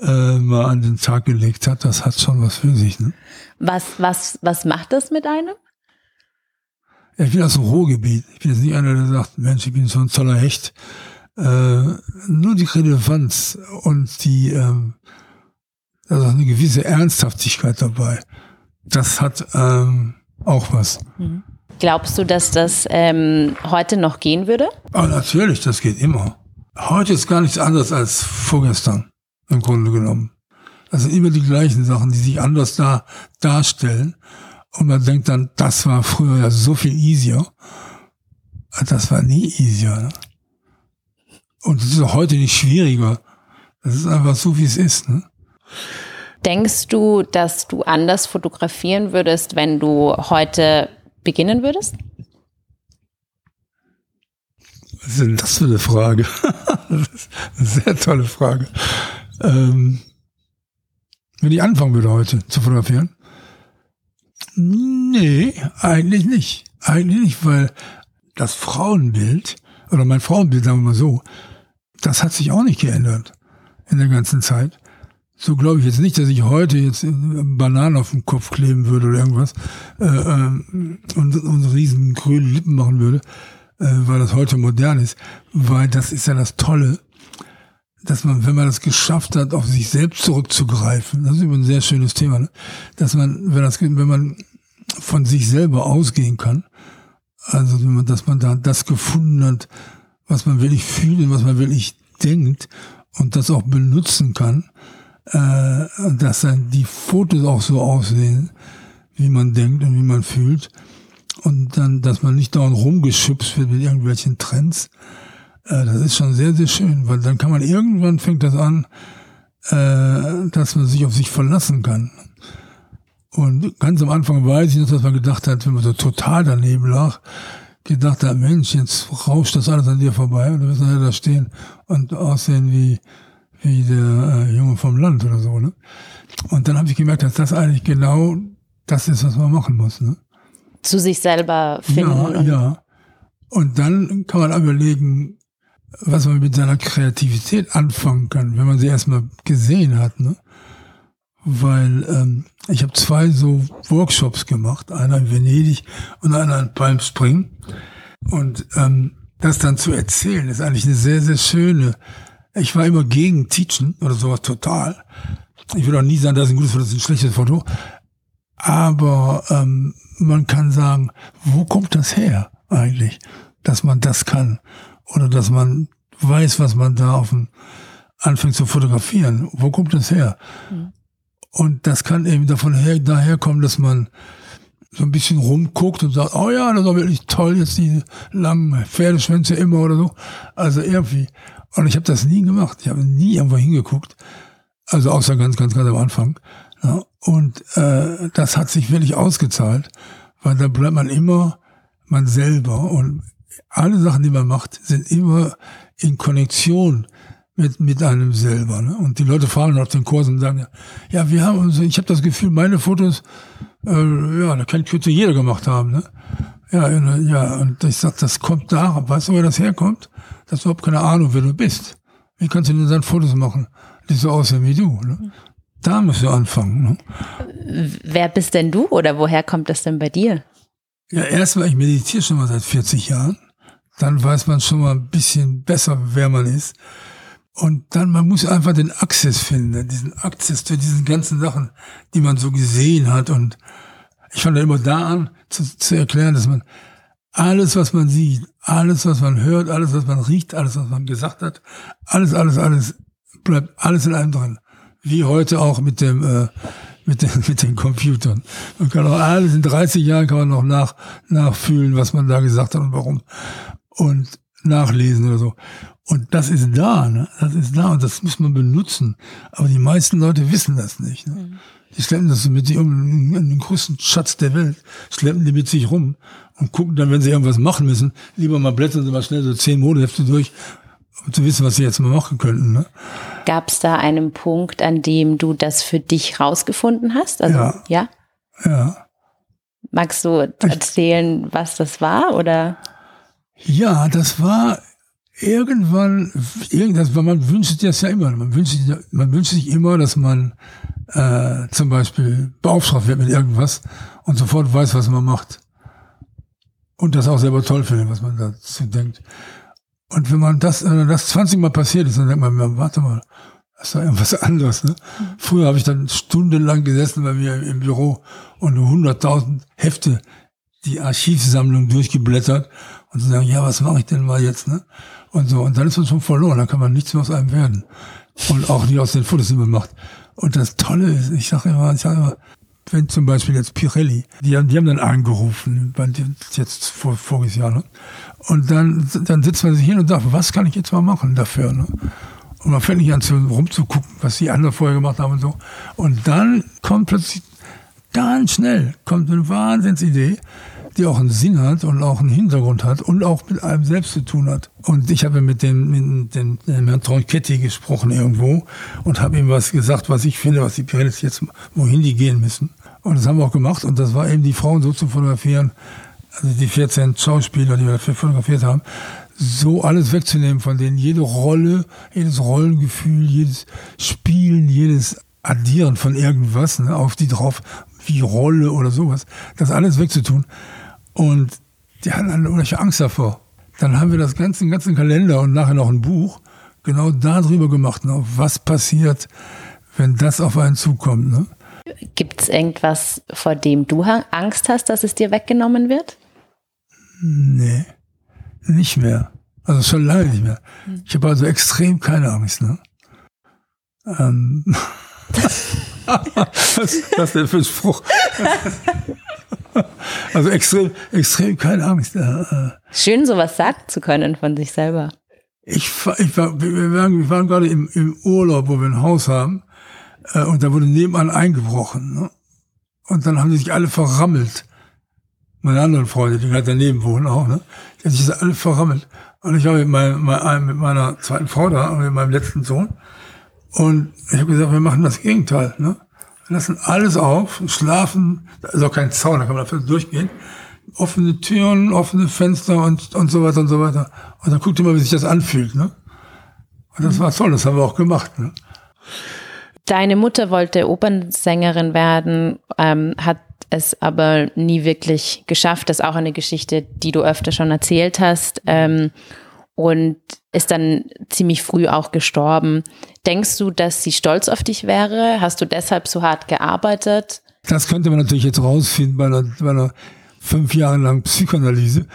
äh, mal an den Tag gelegt hat. Das hat schon was für sich. Ne? Was, was, was macht das mit einem? Ich bin aus dem Ruhrgebiet. Ich bin jetzt nicht einer, der sagt, Mensch, ich bin so ein toller Hecht. Äh, nur die Relevanz und die, ähm, also eine gewisse Ernsthaftigkeit dabei. Das hat ähm, auch was. Mhm. Glaubst du, dass das ähm, heute noch gehen würde? Ah, natürlich, das geht immer. Heute ist gar nichts anderes als vorgestern, im Grunde genommen. Das sind immer die gleichen Sachen, die sich anders da darstellen. Und man denkt dann, das war früher ja so viel easier. Das war nie easier. Ne? Und es ist auch heute nicht schwieriger. Das ist einfach so, wie es ist. Ne? Denkst du, dass du anders fotografieren würdest, wenn du heute beginnen würdest? Was ist denn das für eine Frage? das ist eine sehr tolle Frage. Ähm, wenn ich anfangen würde heute zu fotografieren, Nee, eigentlich nicht. Eigentlich nicht, weil das Frauenbild, oder mein Frauenbild, sagen wir mal so, das hat sich auch nicht geändert in der ganzen Zeit. So glaube ich jetzt nicht, dass ich heute jetzt Bananen auf den Kopf kleben würde oder irgendwas äh, äh, und, und riesen grüne Lippen machen würde, äh, weil das heute modern ist. Weil das ist ja das Tolle, dass man, wenn man das geschafft hat, auf sich selbst zurückzugreifen, das ist immer ein sehr schönes Thema, ne? dass man, wenn das, wenn man von sich selber ausgehen kann, Also, dass man da das gefunden hat, was man wirklich fühlt und was man wirklich denkt und das auch benutzen kann, äh, dass dann die Fotos auch so aussehen, wie man denkt und wie man fühlt. Und dann, dass man nicht dauernd rumgeschubst wird mit irgendwelchen Trends. Äh, das ist schon sehr, sehr schön, weil dann kann man irgendwann fängt das an, äh, dass man sich auf sich verlassen kann. Und ganz am Anfang weiß ich noch, dass man gedacht hat, wenn man so total daneben lag, gedacht hat, Mensch, jetzt rauscht das alles an dir vorbei und du wirst nachher da stehen und aussehen wie, wie der äh, Junge vom Land oder so. Ne? Und dann habe ich gemerkt, dass das eigentlich genau das ist, was man machen muss. Ne? Zu sich selber finden. Ja, und ja. Und dann kann man überlegen, was man mit seiner Kreativität anfangen kann, wenn man sie erstmal gesehen hat. Ne? Weil ähm, ich habe zwei so Workshops gemacht, einer in Venedig und einer in Palm Spring. Und ähm, das dann zu erzählen, ist eigentlich eine sehr, sehr schöne. Ich war immer gegen Teachen oder sowas total. Ich will auch nie sagen, das ist ein gutes Foto, das ist ein schlechtes Foto. Aber ähm, man kann sagen, wo kommt das her eigentlich, dass man das kann? Oder dass man weiß, was man da auf dem anfängt zu fotografieren. Wo kommt das her? Mhm. Und das kann eben davon her, daher kommen, dass man so ein bisschen rumguckt und sagt, oh ja, das war wirklich toll, jetzt die langen Pferdeschwänze immer oder so. Also irgendwie. Und ich habe das nie gemacht. Ich habe nie irgendwo hingeguckt. Also außer ganz, ganz, ganz am Anfang. Ja. Und äh, das hat sich wirklich ausgezahlt, weil da bleibt man immer man selber. Und alle Sachen, die man macht, sind immer in Konnektion mit, mit einem selber. Ne? Und die Leute fahren auf den Kurs und sagen, ja, wir haben uns, ich habe das Gefühl, meine Fotos, äh, ja, da kann könnte jeder gemacht haben. Ne? Ja, ja, und ich sag, das kommt da, weißt du, woher das herkommt? Das hast überhaupt keine Ahnung, wer du bist. Wie kannst du denn dann Fotos machen, die so aussehen wie du? Ne? Da musst du anfangen. Ne? Wer bist denn du oder woher kommt das denn bei dir? Ja, erstmal, ich meditiere schon mal seit 40 Jahren. Dann weiß man schon mal ein bisschen besser, wer man ist. Und dann, man muss einfach den Access finden, diesen Access zu diesen ganzen Sachen, die man so gesehen hat. Und ich fange immer da an, zu, zu erklären, dass man alles, was man sieht, alles, was man hört, alles, was man riecht, alles, was man gesagt hat, alles, alles, alles, bleibt alles in einem drin. Wie heute auch mit dem, äh, mit den, mit den Computern. Man kann auch alles in 30 Jahren kann man noch nach, nachfühlen, was man da gesagt hat und warum. Und nachlesen oder so. Und das ist da, ne? Das ist da und das muss man benutzen. Aber die meisten Leute wissen das nicht. Ne? Mhm. Die schleppen das mit sich um, den größten Schatz der Welt, schleppen die mit sich rum und gucken dann, wenn sie irgendwas machen müssen, lieber mal blättern sie mal schnell so zehn Modehefte durch, um zu wissen, was sie jetzt mal machen könnten. Ne? Gab es da einen Punkt, an dem du das für dich rausgefunden hast? Also, ja. Ja. ja. Magst du erzählen, was das war, oder? Ja, das war irgendwann, irgendwas, weil man wünscht sich das ja immer. Man wünscht, sich, man wünscht sich immer, dass man äh, zum Beispiel beauftragt wird mit irgendwas und sofort weiß, was man macht. Und das auch selber toll findet, was man dazu denkt. Und wenn man das, wenn das 20 Mal passiert ist, dann denkt man, warte mal, das ist doch irgendwas anderes. Ne? Früher habe ich dann stundenlang gesessen bei mir im Büro und 100.000 Hefte die Archivsammlung durchgeblättert und zu sagen, ja, was mache ich denn mal jetzt? Ne? und so. Und dann ist man schon verloren, dann kann man nichts mehr aus einem werden. Und auch nicht aus den Fotos, die man macht. Und das Tolle ist, ich sage immer, ich sage immer, wenn zum Beispiel jetzt Pirelli, die haben, die haben dann angerufen, jetzt vor, voriges Jahr, ne? Und dann, dann sitzt man sich hin und sagt, was kann ich jetzt mal machen dafür, ne? Und man fängt nicht an zu, rumzugucken, was die anderen vorher gemacht haben und so. Und dann kommt plötzlich ganz schnell, kommt eine Wahnsinnsidee, die auch einen Sinn hat und auch einen Hintergrund hat und auch mit einem selbst zu tun hat. Und ich habe mit dem, mit dem, dem Herrn Tronchetti gesprochen irgendwo und habe ihm was gesagt, was ich finde, was die Pirellis jetzt, wohin die gehen müssen. Und das haben wir auch gemacht und das war eben die Frauen so zu fotografieren, also die 14 Schauspieler, die wir dafür fotografiert haben, so alles wegzunehmen von denen, jede Rolle, jedes Rollengefühl, jedes Spielen, jedes Addieren von irgendwas ne, auf die drauf, wie Rolle oder sowas, das alles wegzutun und die hatten alle unheimliche Angst davor. Dann haben wir das ganze, ganzen Kalender und nachher noch ein Buch genau darüber gemacht, ne, was passiert, wenn das auf einen zukommt. Ne? Gibt es irgendwas, vor dem du Angst hast, dass es dir weggenommen wird? Nee, nicht mehr. Also schon lange nicht mehr. Hm. Ich habe also extrem keine Angst. Ne? Ähm. was ist das denn für ein Spruch? also extrem, extrem keine Angst. Äh. Schön, sowas sagen zu können von sich selber. Ich, ich war, wir waren, wir waren gerade im, im Urlaub, wo wir ein Haus haben, äh, und da wurde nebenan eingebrochen. Ne? Und dann haben die sich alle verrammelt. Meine anderen Freunde, die gerade daneben wohnen auch, ne? Die haben sich alle verrammelt. Und ich war mit, mein, mit meiner zweiten Frau da mit meinem letzten Sohn. Und ich habe gesagt, wir machen das Gegenteil. Ne? Wir lassen alles auf, schlafen, da ist auch kein Zaun, da kann man dafür durchgehen. Offene Türen, offene Fenster und, und so weiter und so weiter. Und dann guckt ihr mal, wie sich das anfühlt. Ne? Und das war toll, das haben wir auch gemacht. Ne? Deine Mutter wollte Opernsängerin werden, ähm, hat es aber nie wirklich geschafft. Das ist auch eine Geschichte, die du öfter schon erzählt hast. Ähm, und ist dann ziemlich früh auch gestorben. Denkst du, dass sie stolz auf dich wäre? Hast du deshalb so hart gearbeitet? Das könnte man natürlich jetzt rausfinden bei einer, bei einer fünf Jahre langen Psychoanalyse.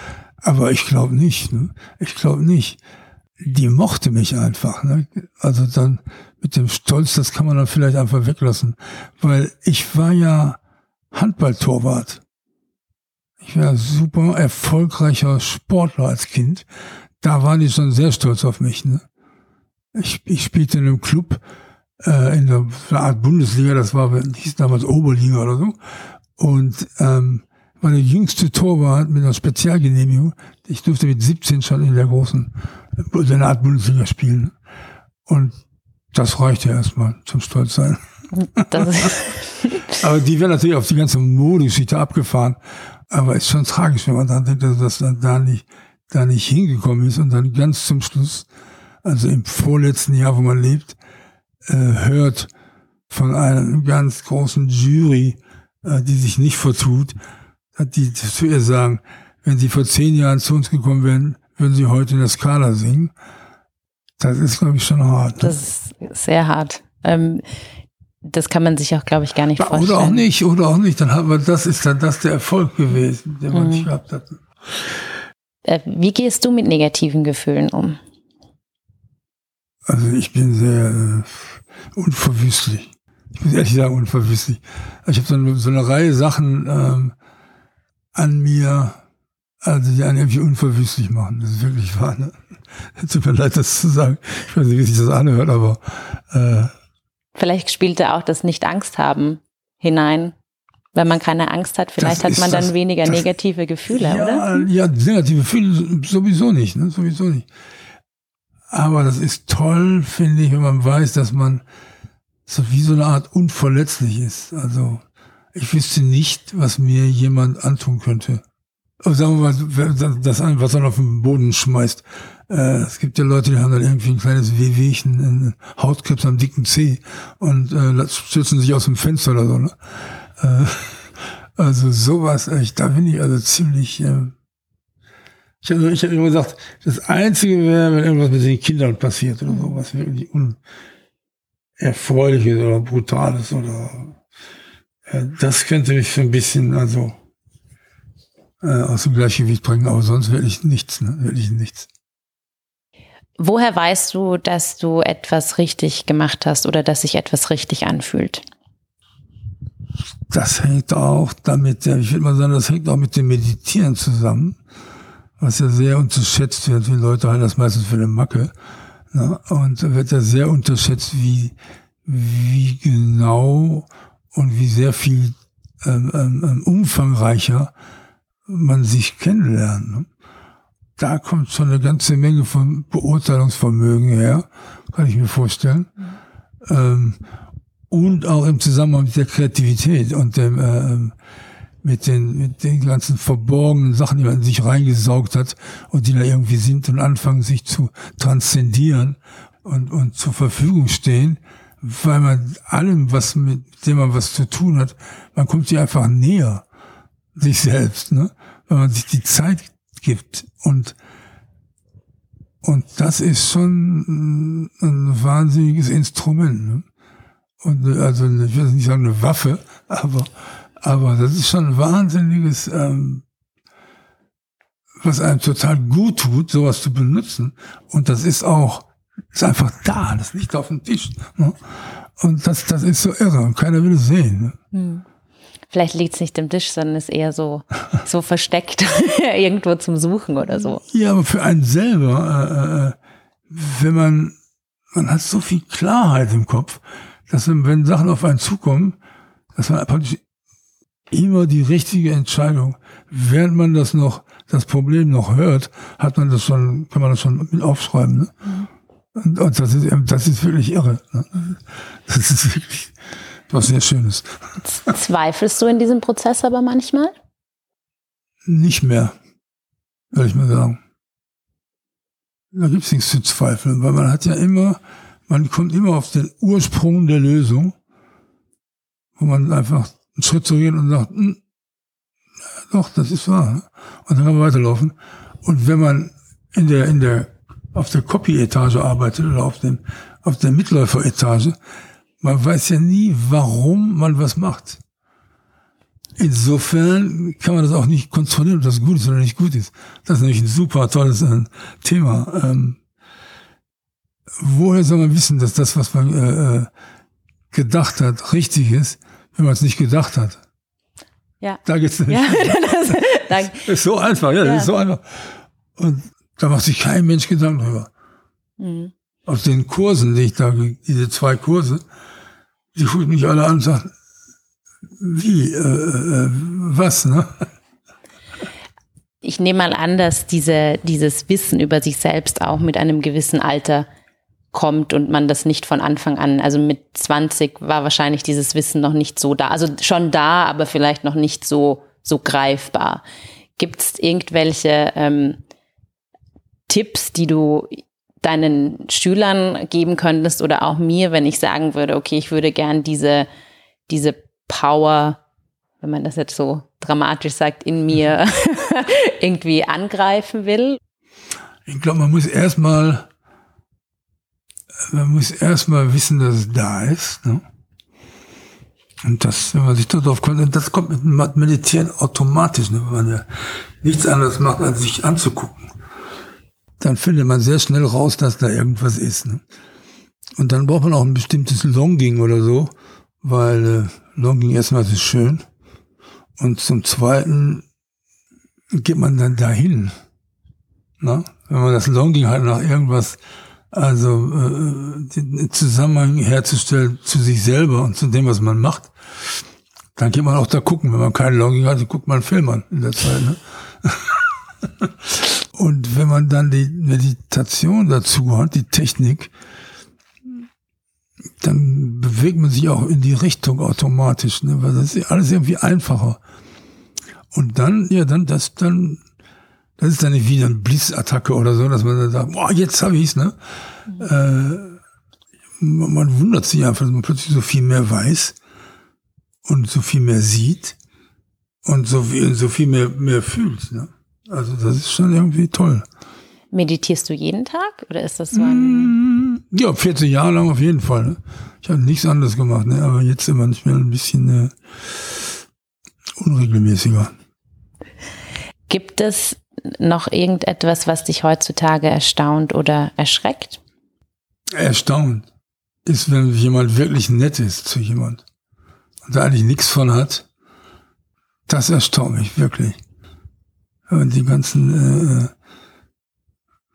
Aber ich glaube nicht. Ne? Ich glaube nicht. Die mochte mich einfach. Ne? Also dann mit dem Stolz, das kann man dann vielleicht einfach weglassen. Weil ich war ja Handballtorwart. Ich war super erfolgreicher Sportler als Kind. Da waren die schon sehr stolz auf mich. Ne? Ich, ich spielte in einem Club äh, in der, Art Bundesliga, das war, hieß damals Oberliga oder so. Und ähm, war der jüngste Torwart mit einer Spezialgenehmigung. Ich durfte mit 17 schon in der großen, in einer Art Bundesliga spielen. Und das reichte erstmal zum Stolzsein. Aber die werden natürlich auf die ganze Modegeschichte abgefahren. Aber ist schon tragisch, wenn man dann denkt, dass das dann da nicht, da nicht hingekommen ist und dann ganz zum Schluss, also im vorletzten Jahr, wo man lebt, äh, hört von einer ganz großen Jury, äh, die sich nicht vertut, die zu ihr sagen, wenn sie vor zehn Jahren zu uns gekommen wären, würden sie heute in der Skala singen. Das ist, glaube ich, schon hart. Ne? Das ist sehr hart. Ähm, das kann man sich auch, glaube ich, gar nicht vorstellen. Oder auch nicht, oder auch nicht. Dann haben wir, das ist dann das der Erfolg gewesen, den man mhm. nicht gehabt hat. Äh, wie gehst du mit negativen Gefühlen um? Also ich bin sehr äh, unverwüstlich. Ich muss ehrlich sagen, unverwüstlich. Also ich habe so, so, eine Reihe Sachen ähm, an mir, also die einen irgendwie unverwüstlich machen. Das ist wirklich wahr. Ne? Tut mir leid, das zu sagen. Ich weiß nicht, wie sich das anhört, aber äh, Vielleicht spielt da auch das Nicht-Angst haben hinein. Wenn man keine Angst hat, vielleicht hat man dann das, weniger das, negative Gefühle, ja, oder? Ja, negative Gefühle sowieso nicht, ne? sowieso nicht. Aber das ist toll, finde ich, wenn man weiß, dass man so wie so eine Art unverletzlich ist. Also ich wüsste nicht, was mir jemand antun könnte. Sagen wir mal, das an, was man auf den Boden schmeißt. Äh, es gibt ja Leute, die haben dann irgendwie ein kleines Wehwehchen, ein Hautkrebs am dicken Zeh und äh, stürzen sich aus dem Fenster oder so. Ne? Äh, also sowas, echt, da bin ich also ziemlich. Äh, ich habe ich hab immer gesagt, das Einzige wäre, wenn irgendwas mit den Kindern passiert oder so, was wirklich unerfreuliches oder brutales oder äh, das könnte mich so ein bisschen also äh, aus dem Gleichgewicht bringen, aber sonst wirklich nichts, ne? wirklich nichts. Woher weißt du, dass du etwas richtig gemacht hast oder dass sich etwas richtig anfühlt? Das hängt auch damit, ich würde mal sagen, das hängt auch mit dem Meditieren zusammen, was ja sehr unterschätzt wird. Die Leute halten das meistens für eine Macke. Ne? Und da wird ja sehr unterschätzt, wie, wie genau und wie sehr viel ähm, ähm, ähm umfangreicher man sich kennenlernt. Ne? da kommt schon eine ganze Menge von Beurteilungsvermögen her, kann ich mir vorstellen. Ähm, und auch im Zusammenhang mit der Kreativität und dem, äh, mit, den, mit den ganzen verborgenen Sachen, die man in sich reingesaugt hat und die da irgendwie sind und anfangen sich zu transzendieren und, und zur Verfügung stehen, weil man allem, was mit dem man was zu tun hat, man kommt sich einfach näher, sich selbst, ne? Wenn man sich die Zeit gibt. Und, und das ist schon ein wahnsinniges Instrument. Ne? Und also ich will nicht sagen eine Waffe, aber, aber das ist schon ein wahnsinniges ähm, was einem total gut tut, sowas zu benutzen. Und das ist auch, ist einfach da, das liegt auf dem Tisch. Ne? Und das, das ist so irre und keiner will es sehen. Ne? Hm. Vielleicht liegt es nicht im Tisch, sondern ist eher so, so versteckt irgendwo zum Suchen oder so. Ja, aber für einen selber, äh, äh, wenn man, man hat so viel Klarheit im Kopf, dass man, wenn Sachen auf einen zukommen, dass man praktisch immer die richtige Entscheidung, während man das noch, das Problem noch hört, hat man das schon, kann man das schon mit aufschreiben. Ne? Mhm. Und, und das, ist, das ist wirklich irre. Ne? Das ist wirklich was sehr Schönes. Zweifelst du in diesem Prozess aber manchmal? Nicht mehr, würde ich mal sagen. Da gibt es nichts zu zweifeln, weil man hat ja immer, man kommt immer auf den Ursprung der Lösung, wo man einfach einen Schritt zurückgeht und sagt, hm, doch, das ist wahr. Und dann kann man weiterlaufen. Und wenn man in der, in der, auf der Copy-Etage arbeitet oder auf dem, auf der Mitläufer-Etage, man weiß ja nie, warum man was macht. Insofern kann man das auch nicht kontrollieren, ob das gut ist oder nicht gut ist. Das ist nämlich ein super tolles äh, Thema. Ähm, woher soll man wissen, dass das, was man äh, äh gedacht hat, richtig ist, wenn man es nicht gedacht hat? Ja. Da geht's nicht. Ja, das, ist so einfach, ja, ja, das ist so einfach. Und da macht sich kein Mensch Gedanken drüber. Mhm. Aus den Kursen, die ich da, diese zwei Kurse, die gucken mich alle an und sagen, wie, äh, äh, was, ne? Ich nehme mal an, dass diese, dieses Wissen über sich selbst auch mit einem gewissen Alter kommt und man das nicht von Anfang an, also mit 20 war wahrscheinlich dieses Wissen noch nicht so da, also schon da, aber vielleicht noch nicht so, so greifbar. Gibt es irgendwelche ähm, Tipps, die du deinen Schülern geben könntest oder auch mir, wenn ich sagen würde, okay, ich würde gern diese, diese Power, wenn man das jetzt so dramatisch sagt, in mir irgendwie angreifen will? Ich glaube, man muss erstmal, man muss erstmal wissen, dass es da ist. Ne? Und das, wenn man sich darauf kommt, das kommt mit Meditieren automatisch, ne? wenn man ja nichts anderes macht, als sich anzugucken dann findet man sehr schnell raus, dass da irgendwas ist. Ne? Und dann braucht man auch ein bestimmtes Longing oder so, weil äh, Longing erstmal ist schön. Und zum Zweiten geht man dann dahin. Ne? Wenn man das Longing hat nach irgendwas, also äh, den Zusammenhang herzustellen zu sich selber und zu dem, was man macht, dann geht man auch da gucken. Wenn man kein Longing hat, dann guckt man Film an in der Zeit. Ne? Und wenn man dann die Meditation dazu hat, die Technik, dann bewegt man sich auch in die Richtung automatisch, ne? weil das ist alles irgendwie einfacher. Und dann, ja, dann, das, dann, das ist dann nicht wie eine Blitzattacke oder so, dass man dann sagt, boah, jetzt habe ich's, ne? Mhm. Äh, man wundert sich einfach, dass man plötzlich so viel mehr weiß und so viel mehr sieht und so viel, so viel mehr, mehr fühlt, ne? Also das ist schon irgendwie toll. Meditierst du jeden Tag oder ist das so ein... Mm, ja, 40 Jahre lang auf jeden Fall. Ne? Ich habe nichts anderes gemacht, ne? aber jetzt manchmal ein bisschen äh, unregelmäßiger. Gibt es noch irgendetwas, was dich heutzutage erstaunt oder erschreckt? Erstaunt ist, wenn jemand wirklich nett ist zu jemand und da eigentlich nichts von hat. Das erstaunt mich wirklich die ganzen äh,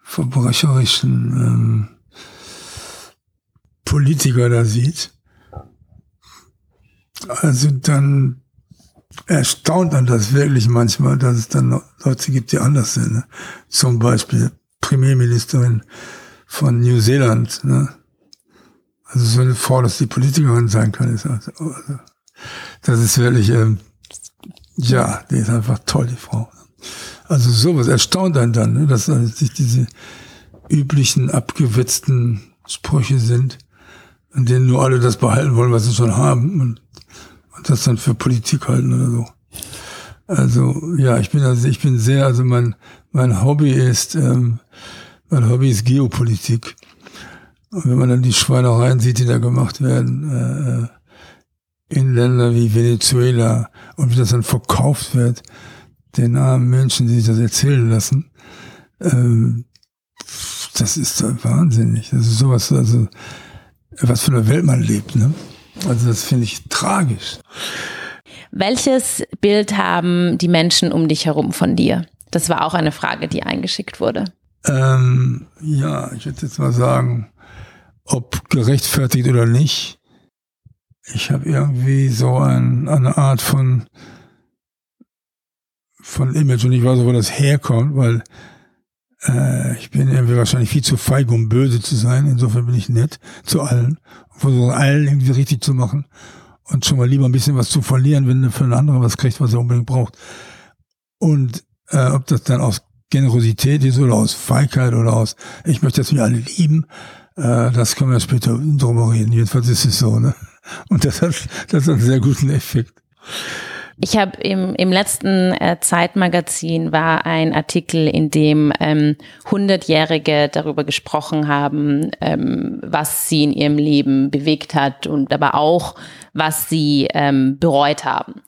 verbrecherischen ähm, Politiker da sieht, also dann erstaunt man das wirklich manchmal, dass es dann Leute gibt, die anders sind. Ne? Zum Beispiel Premierministerin von New Zealand. Ne? Also so eine Frau, dass die Politikerin sein kann, ist also, also das ist wirklich, ähm, ja, die ist einfach toll, die Frau. Also sowas erstaunt einen dann, ne, dass sich diese üblichen abgewetzten Sprüche sind, an denen nur alle das behalten wollen, was sie schon haben und, und das dann für Politik halten oder so. Also ja, ich bin also ich bin sehr, also mein mein Hobby ist ähm, mein Hobby ist Geopolitik. Und wenn man dann die Schweinereien sieht, die da gemacht werden äh, äh in Ländern wie Venezuela und wie das dann verkauft wird, den armen Menschen, die sich das erzählen lassen. Ähm, das ist wahnsinnig. Das ist sowas, also was für eine Welt man lebt. Ne? Also das finde ich tragisch. Welches Bild haben die Menschen um dich herum von dir? Das war auch eine Frage, die eingeschickt wurde. Ähm, ja, ich würde jetzt mal sagen, ob gerechtfertigt oder nicht. Ich habe irgendwie so ein, eine Art von von Image und ich weiß auch, wo das herkommt, weil äh, ich bin irgendwie wahrscheinlich viel zu feig, um böse zu sein. Insofern bin ich nett zu allen versuche allen irgendwie richtig zu machen und schon mal lieber ein bisschen was zu verlieren, wenn er für einen anderen was kriegt, was er unbedingt braucht. Und äh, ob das dann aus Generosität ist oder aus Feigheit oder aus, ich möchte, dass wir alle lieben, äh, das können wir später drüber reden. Jedenfalls ist es so, ne? Und das hat, das hat einen sehr guten Effekt. Ich habe im, im letzten äh, Zeitmagazin war ein Artikel, in dem ähm, 100-Jährige darüber gesprochen haben, ähm, was sie in ihrem Leben bewegt hat und aber auch, was sie ähm, bereut haben.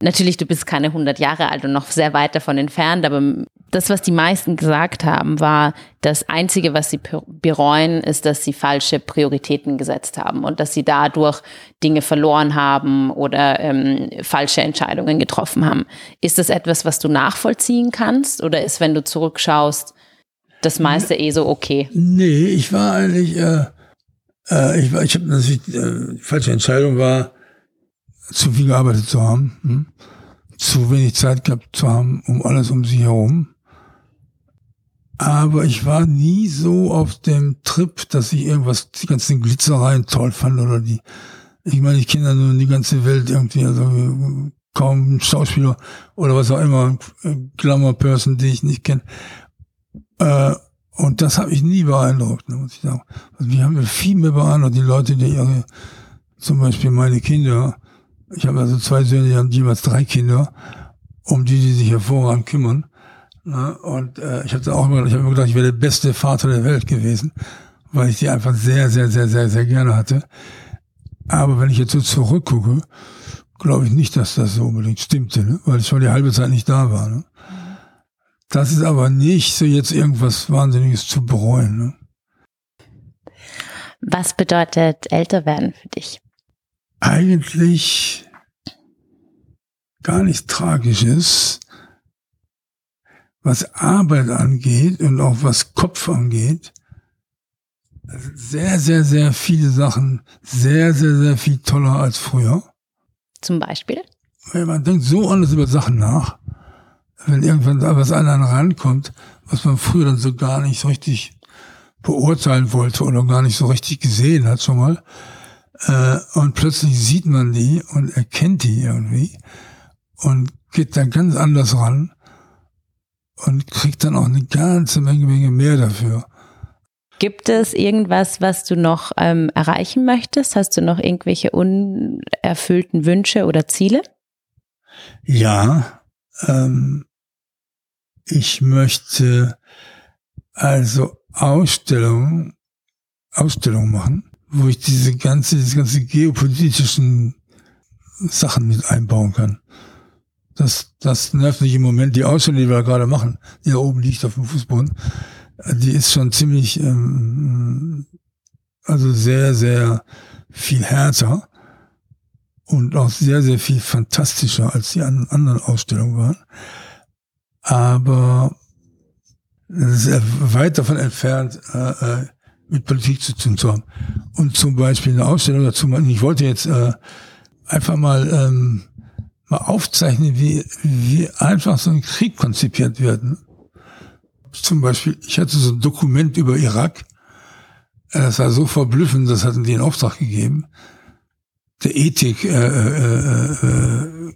Natürlich, du bist keine 100 Jahre alt und noch sehr weit davon entfernt, aber das, was die meisten gesagt haben, war, das Einzige, was sie bereuen, ist, dass sie falsche Prioritäten gesetzt haben und dass sie dadurch Dinge verloren haben oder ähm, falsche Entscheidungen getroffen haben. Ist das etwas, was du nachvollziehen kannst oder ist, wenn du zurückschaust, das meiste eh so okay? Nee, ich war eigentlich, äh, äh, ich, war, ich habe natürlich, äh, falsche Entscheidung war, zu viel gearbeitet zu haben, hm? zu wenig Zeit gehabt zu haben, um alles um sie herum. Aber ich war nie so auf dem Trip, dass ich irgendwas, die ganzen Glitzereien toll fand oder die, ich meine, ich kenne ja nur die ganze Welt irgendwie, also kaum Schauspieler oder was auch immer, Glamour-Person, die ich nicht kenne. Äh, und das habe ich nie beeindruckt, ne, muss ich sagen. Also die haben mir viel mehr beeindruckt, die Leute, die ihre, zum Beispiel meine Kinder, ich habe also zwei Söhne, die haben jeweils drei Kinder, um die, die sich hervorragend kümmern. Ne? Und äh, ich habe auch immer, ich habe immer gedacht, ich wäre der beste Vater der Welt gewesen, weil ich die einfach sehr, sehr, sehr, sehr, sehr gerne hatte. Aber wenn ich jetzt so zurückgucke, glaube ich nicht, dass das so unbedingt stimmte, ne? weil ich schon die halbe Zeit nicht da war. Ne? Das ist aber nicht so jetzt irgendwas Wahnsinniges zu bereuen. Ne? Was bedeutet älter werden für dich? Eigentlich gar nichts Tragisches, was Arbeit angeht und auch was Kopf angeht. Sehr, sehr, sehr viele Sachen, sehr, sehr, sehr viel toller als früher. Zum Beispiel? Weil man denkt so anders über Sachen nach. Wenn irgendwann was an einen rankommt, was man früher dann so gar nicht so richtig beurteilen wollte oder gar nicht so richtig gesehen hat schon mal, äh, und plötzlich sieht man die und erkennt die irgendwie und geht da ganz anders ran und kriegt dann auch eine ganze Menge, Menge mehr dafür. Gibt es irgendwas, was du noch ähm, erreichen möchtest? Hast du noch irgendwelche unerfüllten Wünsche oder Ziele? Ja, ähm, ich möchte also Ausstellungen, Ausstellungen machen wo ich diese ganze, diese ganze geopolitischen Sachen mit einbauen kann. Das, das nervt mich im Moment. Die Ausstellung, die wir gerade machen, die da oben liegt auf dem Fußboden, die ist schon ziemlich, ähm, also sehr, sehr viel härter und auch sehr, sehr viel fantastischer als die anderen Ausstellungen waren. Aber ist weit davon entfernt, äh, äh mit Politik zu tun zu haben. Und zum Beispiel eine Ausstellung dazu machen. Ich wollte jetzt äh, einfach mal, ähm, mal aufzeichnen, wie, wie einfach so ein Krieg konzipiert wird. Zum Beispiel, ich hatte so ein Dokument über Irak. Äh, das war so verblüffend, das hatten die in Auftrag gegeben. Der Ethik äh, äh, äh,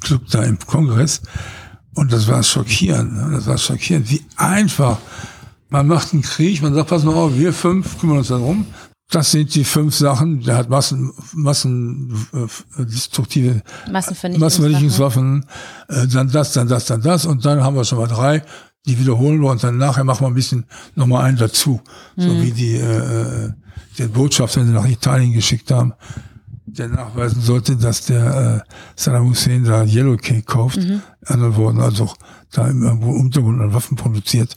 Club da im Kongress. Und das war schockierend. Ne? Das war schockierend, wie einfach man macht einen Krieg, man sagt, pass mal auf, wir fünf kümmern uns darum. Das sind die fünf Sachen. Der hat Massen, Massen, äh, destruktive Massenvernichtungswaffen. Äh, dann das, dann das, dann das. Und dann haben wir schon mal drei. Die wiederholen wir und dann nachher machen wir ein bisschen nochmal einen dazu. Mhm. So wie die, äh, äh, den Botschafter, den sie nach Italien geschickt haben. der nachweisen sollte, dass der äh, Saddam Hussein da Yellow Cake kauft, mhm. andere Worten, also da im Untergrund an Waffen produziert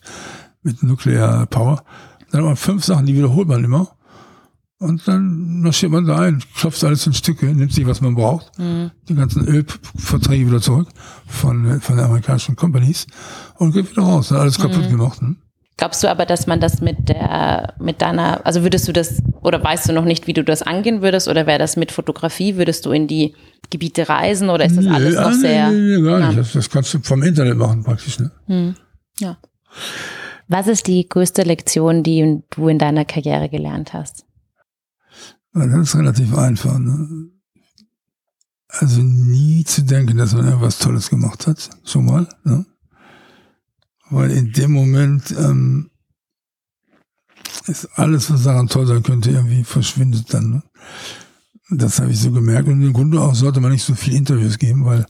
mit Nuclear Power. Dann waren fünf Sachen, die wiederholt man immer. Und dann marschiert man da ein, klopft alles in Stücke, nimmt sich, was man braucht, mhm. die ganzen Ölverträge wieder zurück von, von den amerikanischen Companies und geht wieder raus. Alles kaputt mhm. gemacht. Hm? Glaubst du aber, dass man das mit der, mit deiner, also würdest du das, oder weißt du noch nicht, wie du das angehen würdest, oder wäre das mit Fotografie? Würdest du in die Gebiete reisen, oder ist das nee, alles noch nee, sehr? Nee, nee, gar nicht. Das, das, kannst du vom Internet machen, praktisch, ne? Hm. Ja. Was ist die größte Lektion, die du in deiner Karriere gelernt hast? Das ist relativ einfach. Ne? Also nie zu denken, dass man irgendwas Tolles gemacht hat, schon mal. Ne? Weil in dem Moment ähm, ist alles, was daran toll sein könnte, irgendwie verschwindet dann. Ne? Das habe ich so gemerkt. Und im Grunde auch sollte man nicht so viele Interviews geben, weil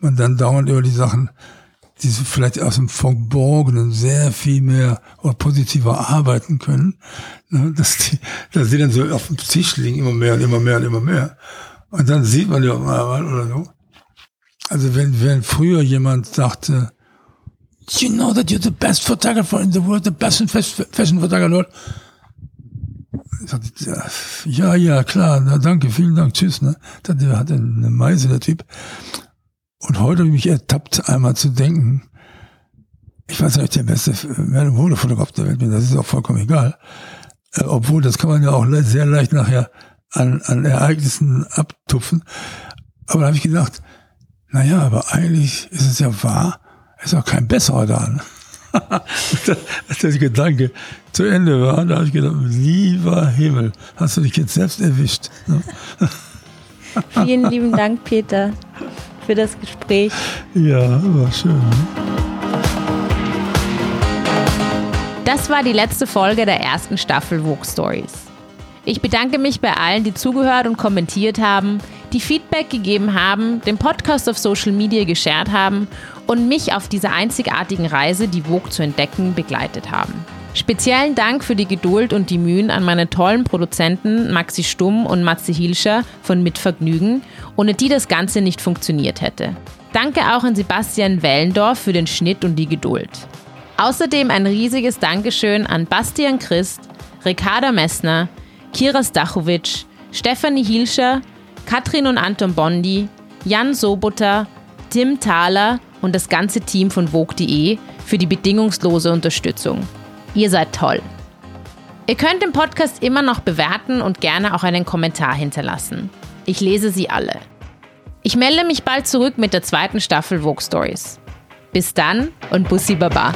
man dann dauernd über die Sachen, die vielleicht aus dem Verborgenen sehr viel mehr oder positiver arbeiten können, ne? dass, die, dass die dann so auf dem Tisch liegen, immer mehr und immer mehr und immer mehr. Und dann sieht man die auch mal oder so. Also wenn, wenn früher jemand sagte, you know that you're the best photographer in the world, the best fashion photographer world. Ja, ja, klar, na, danke, vielen Dank, tschüss. Ne? Der hatte eine Meise, der Typ. Und heute habe ich mich ertappt, einmal zu denken, ich weiß nicht, der beste Modefotograf der Welt bin, das ist auch vollkommen egal. Äh, obwohl, das kann man ja auch le sehr leicht nachher an, an Ereignissen abtupfen. Aber da habe ich gedacht, naja, aber eigentlich ist es ja wahr, ist auch kein besserer da. Ne? Als der Gedanke zu Ende war, da habe ich gedacht, lieber Himmel, hast du dich jetzt selbst erwischt. Ne? Vielen lieben Dank, Peter, für das Gespräch. Ja, war schön. Das war die letzte Folge der ersten Staffel Vogue Stories. Ich bedanke mich bei allen, die zugehört und kommentiert haben, die Feedback gegeben haben, den Podcast auf Social Media geshared haben und mich auf dieser einzigartigen Reise, die Vogue zu entdecken, begleitet haben. Speziellen Dank für die Geduld und die Mühen an meine tollen Produzenten Maxi Stumm und Matze Hilscher von Mitvergnügen, ohne die das Ganze nicht funktioniert hätte. Danke auch an Sebastian Wellendorf für den Schnitt und die Geduld. Außerdem ein riesiges Dankeschön an Bastian Christ, Ricarda Messner, Kira Stachowitsch, Stefanie Hilscher, Katrin und Anton Bondi, Jan Soboter, Tim Thaler und das ganze Team von Vogue.de für die bedingungslose Unterstützung. Ihr seid toll. Ihr könnt den Podcast immer noch bewerten und gerne auch einen Kommentar hinterlassen. Ich lese sie alle. Ich melde mich bald zurück mit der zweiten Staffel Vogue Stories. Bis dann und Bussi Baba.